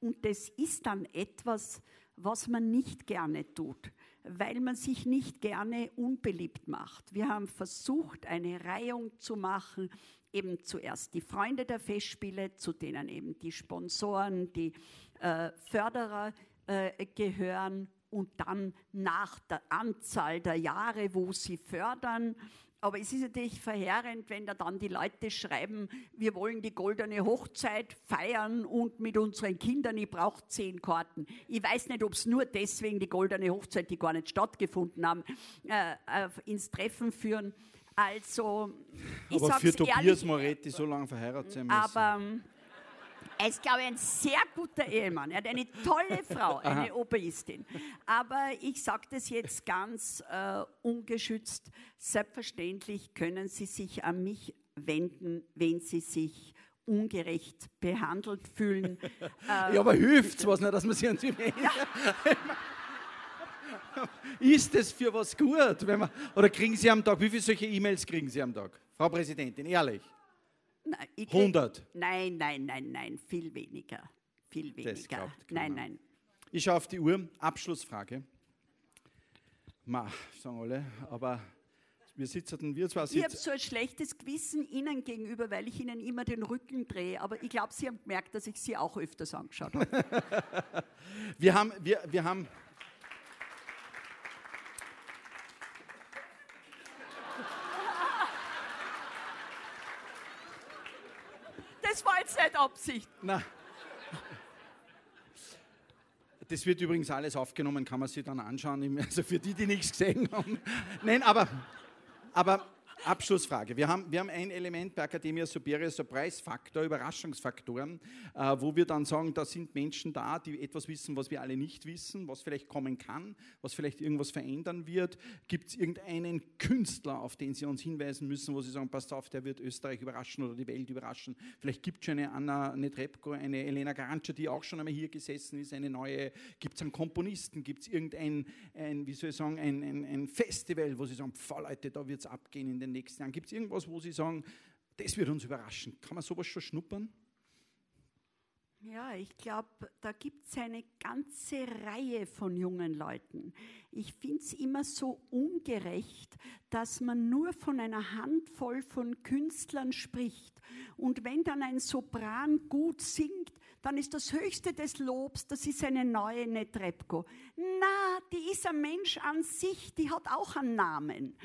S2: Und das ist dann etwas, was man nicht gerne tut, weil man sich nicht gerne unbeliebt macht. Wir haben versucht, eine Reihung zu machen, eben zuerst die Freunde der Festspiele, zu denen eben die Sponsoren, die äh, Förderer äh, gehören und dann nach der Anzahl der Jahre, wo sie fördern. Aber es ist natürlich verheerend, wenn da dann die Leute schreiben, wir wollen die goldene Hochzeit feiern und mit unseren Kindern, ich brauche zehn Karten. Ich weiß nicht, ob es nur deswegen die goldene Hochzeit, die gar nicht stattgefunden haben, äh, ins Treffen führen. Also, ich
S1: Aber für Tobias
S2: ehrlich,
S1: Moretti so lange verheiratet sein müssen.
S2: aber ähm, er ist, glaube ich, ein sehr guter Ehemann. Er hat eine tolle Frau, eine Operistin. Aber ich sage das jetzt ganz äh, ungeschützt. Selbstverständlich können Sie sich an mich wenden, wenn Sie sich ungerecht behandelt fühlen. Äh,
S1: ja, aber hilft's was nicht, dass man sich an sie wendet? Ist es für was gut? Wenn man, oder kriegen Sie am Tag, wie viele solche E-Mails kriegen Sie am Tag? Frau Präsidentin, ehrlich?
S2: Nein, ich krieg-
S1: 100.
S2: Nein, nein, nein, nein, viel weniger. Viel weniger. Nein, nein.
S1: Ich schaue auf die Uhr. Abschlussfrage. Ma, sagen alle, aber wir sitzen, wir zwar
S2: Ich habe
S1: sitzen.
S2: so ein schlechtes Gewissen Ihnen gegenüber, weil ich Ihnen immer den Rücken drehe. Aber ich glaube, Sie haben gemerkt, dass ich Sie auch öfters angeschaut habe.
S1: Wir haben, wir, wir haben.
S2: Das war jetzt nicht Absicht.
S1: Na. Das wird übrigens alles aufgenommen, kann man sich dann anschauen. Also für die, die nichts gesehen haben. Nein, aber, aber Abschlussfrage. Wir haben, wir haben ein Element bei Academia Superior, so Preisfaktor, Überraschungsfaktoren, äh, wo wir dann sagen, da sind Menschen da, die etwas wissen, was wir alle nicht wissen, was vielleicht kommen kann, was vielleicht irgendwas verändern wird. Gibt es irgendeinen Künstler, auf den Sie uns hinweisen müssen, wo Sie sagen, passt auf, der wird Österreich überraschen oder die Welt überraschen. Vielleicht gibt es schon eine Anna Netrebko, eine Elena Garantscher, die auch schon einmal hier gesessen ist, eine neue. Gibt es einen Komponisten? Gibt es irgendein, ein, wie soll ich sagen, ein, ein, ein Festival, wo Sie sagen, pfah Leute, da wird es abgehen in den nächsten Jahren? Gibt es irgendwas, wo Sie sagen, das wird uns überraschen? Kann man sowas schon schnuppern?
S2: Ja, ich glaube, da gibt es eine ganze Reihe von jungen Leuten. Ich finde es immer so ungerecht, dass man nur von einer Handvoll von Künstlern spricht. Und wenn dann ein Sopran gut singt, dann ist das höchste des Lobs, das ist eine neue Netrebko. Na, die ist ein Mensch an sich, die hat auch einen Namen.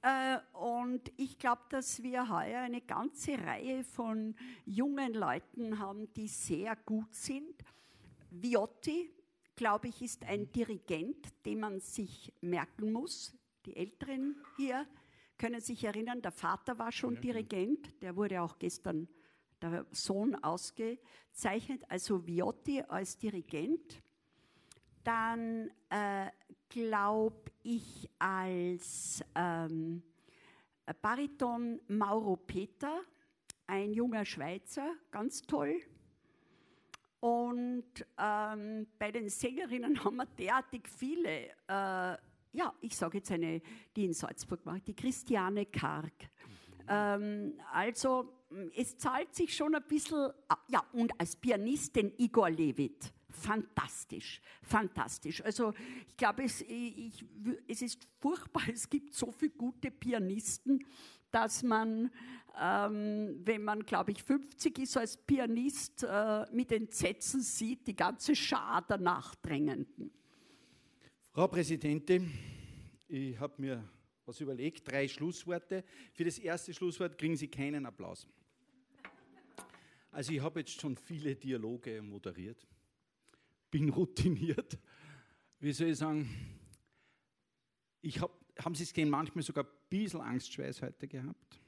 S2: Äh, und ich glaube, dass wir heuer eine ganze Reihe von jungen Leuten haben, die sehr gut sind. Viotti, glaube ich, ist ein Dirigent, den man sich merken muss. Die Älteren hier können sich erinnern, der Vater war schon Dirigent, der wurde auch gestern der Sohn ausgezeichnet, also Viotti als Dirigent. Dann äh, glaube ich als ähm, Bariton Mauro Peter, ein junger Schweizer, ganz toll. Und ähm, bei den Sängerinnen haben wir derartig viele. Äh, ja, ich sage jetzt eine, die in Salzburg macht, die Christiane Karg. Ähm, also es zahlt sich schon ein bisschen, ah, ja, und als Pianist den Igor Levit. Fantastisch, fantastisch. Also ich glaube, es, ich, es ist furchtbar, es gibt so viele gute Pianisten, dass man, ähm, wenn man, glaube ich, 50 ist als Pianist, äh, mit Entsetzen sieht, die ganze Schar der Nachdrängenden.
S1: Frau Präsidentin, ich habe mir was überlegt, drei Schlussworte. Für das erste Schlusswort kriegen Sie keinen Applaus. Also ich habe jetzt schon viele Dialoge moderiert bin routiniert. Wie soll ich sagen? Ich habe, haben Sie es gesehen, manchmal sogar ein bisschen Angstschweiß heute gehabt.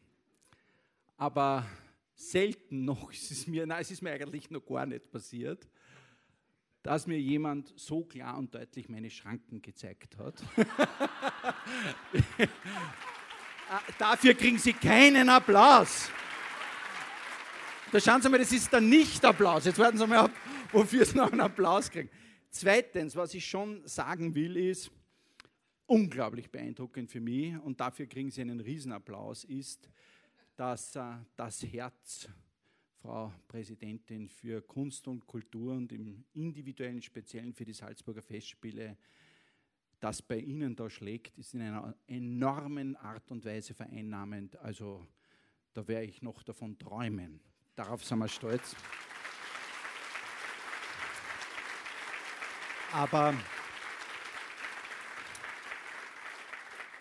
S1: Aber selten noch ist es mir, nein, es ist mir eigentlich noch gar nicht passiert, dass mir jemand so klar und deutlich meine Schranken gezeigt hat. Ah, dafür kriegen Sie keinen Applaus. Da schauen Sie mal, das ist der Nicht-Applaus. Jetzt warten Sie mal ab, wofür Sie noch einen Applaus kriegen. Zweitens, was ich schon sagen will, ist, unglaublich beeindruckend für mich und dafür kriegen Sie einen Riesenapplaus, ist, dass äh, das Herz, Frau Präsidentin, für Kunst und Kultur und im individuellen, speziellen für die Salzburger Festspiele, das bei Ihnen da schlägt, ist in einer enormen Art und Weise vereinnahmend. Also da werde ich noch davon träumen. Darauf sind wir stolz. Aber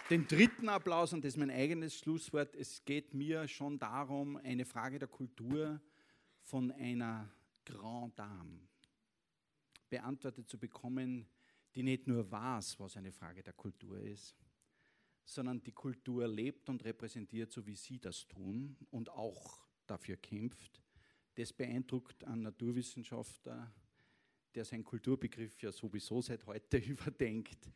S1: den dritten Applaus, und das ist mein eigenes Schlusswort, es geht mir schon darum, eine Frage der Kultur von einer Grand Dame beantwortet zu bekommen, die nicht nur weiß, was eine Frage der Kultur ist, sondern die Kultur lebt und repräsentiert, so wie Sie das tun und auch dafür kämpft. Das beeindruckt einen Naturwissenschaftler, der seinen Kulturbegriff ja sowieso seit heute überdenkt,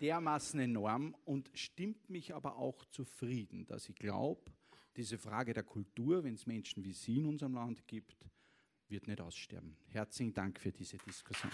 S1: dermaßen enorm und stimmt mich aber auch zufrieden, dass ich glaube, diese Frage der Kultur, wenn es Menschen wie Sie in unserem Land gibt, wird nicht aussterben. Herzlichen Dank für diese Diskussion.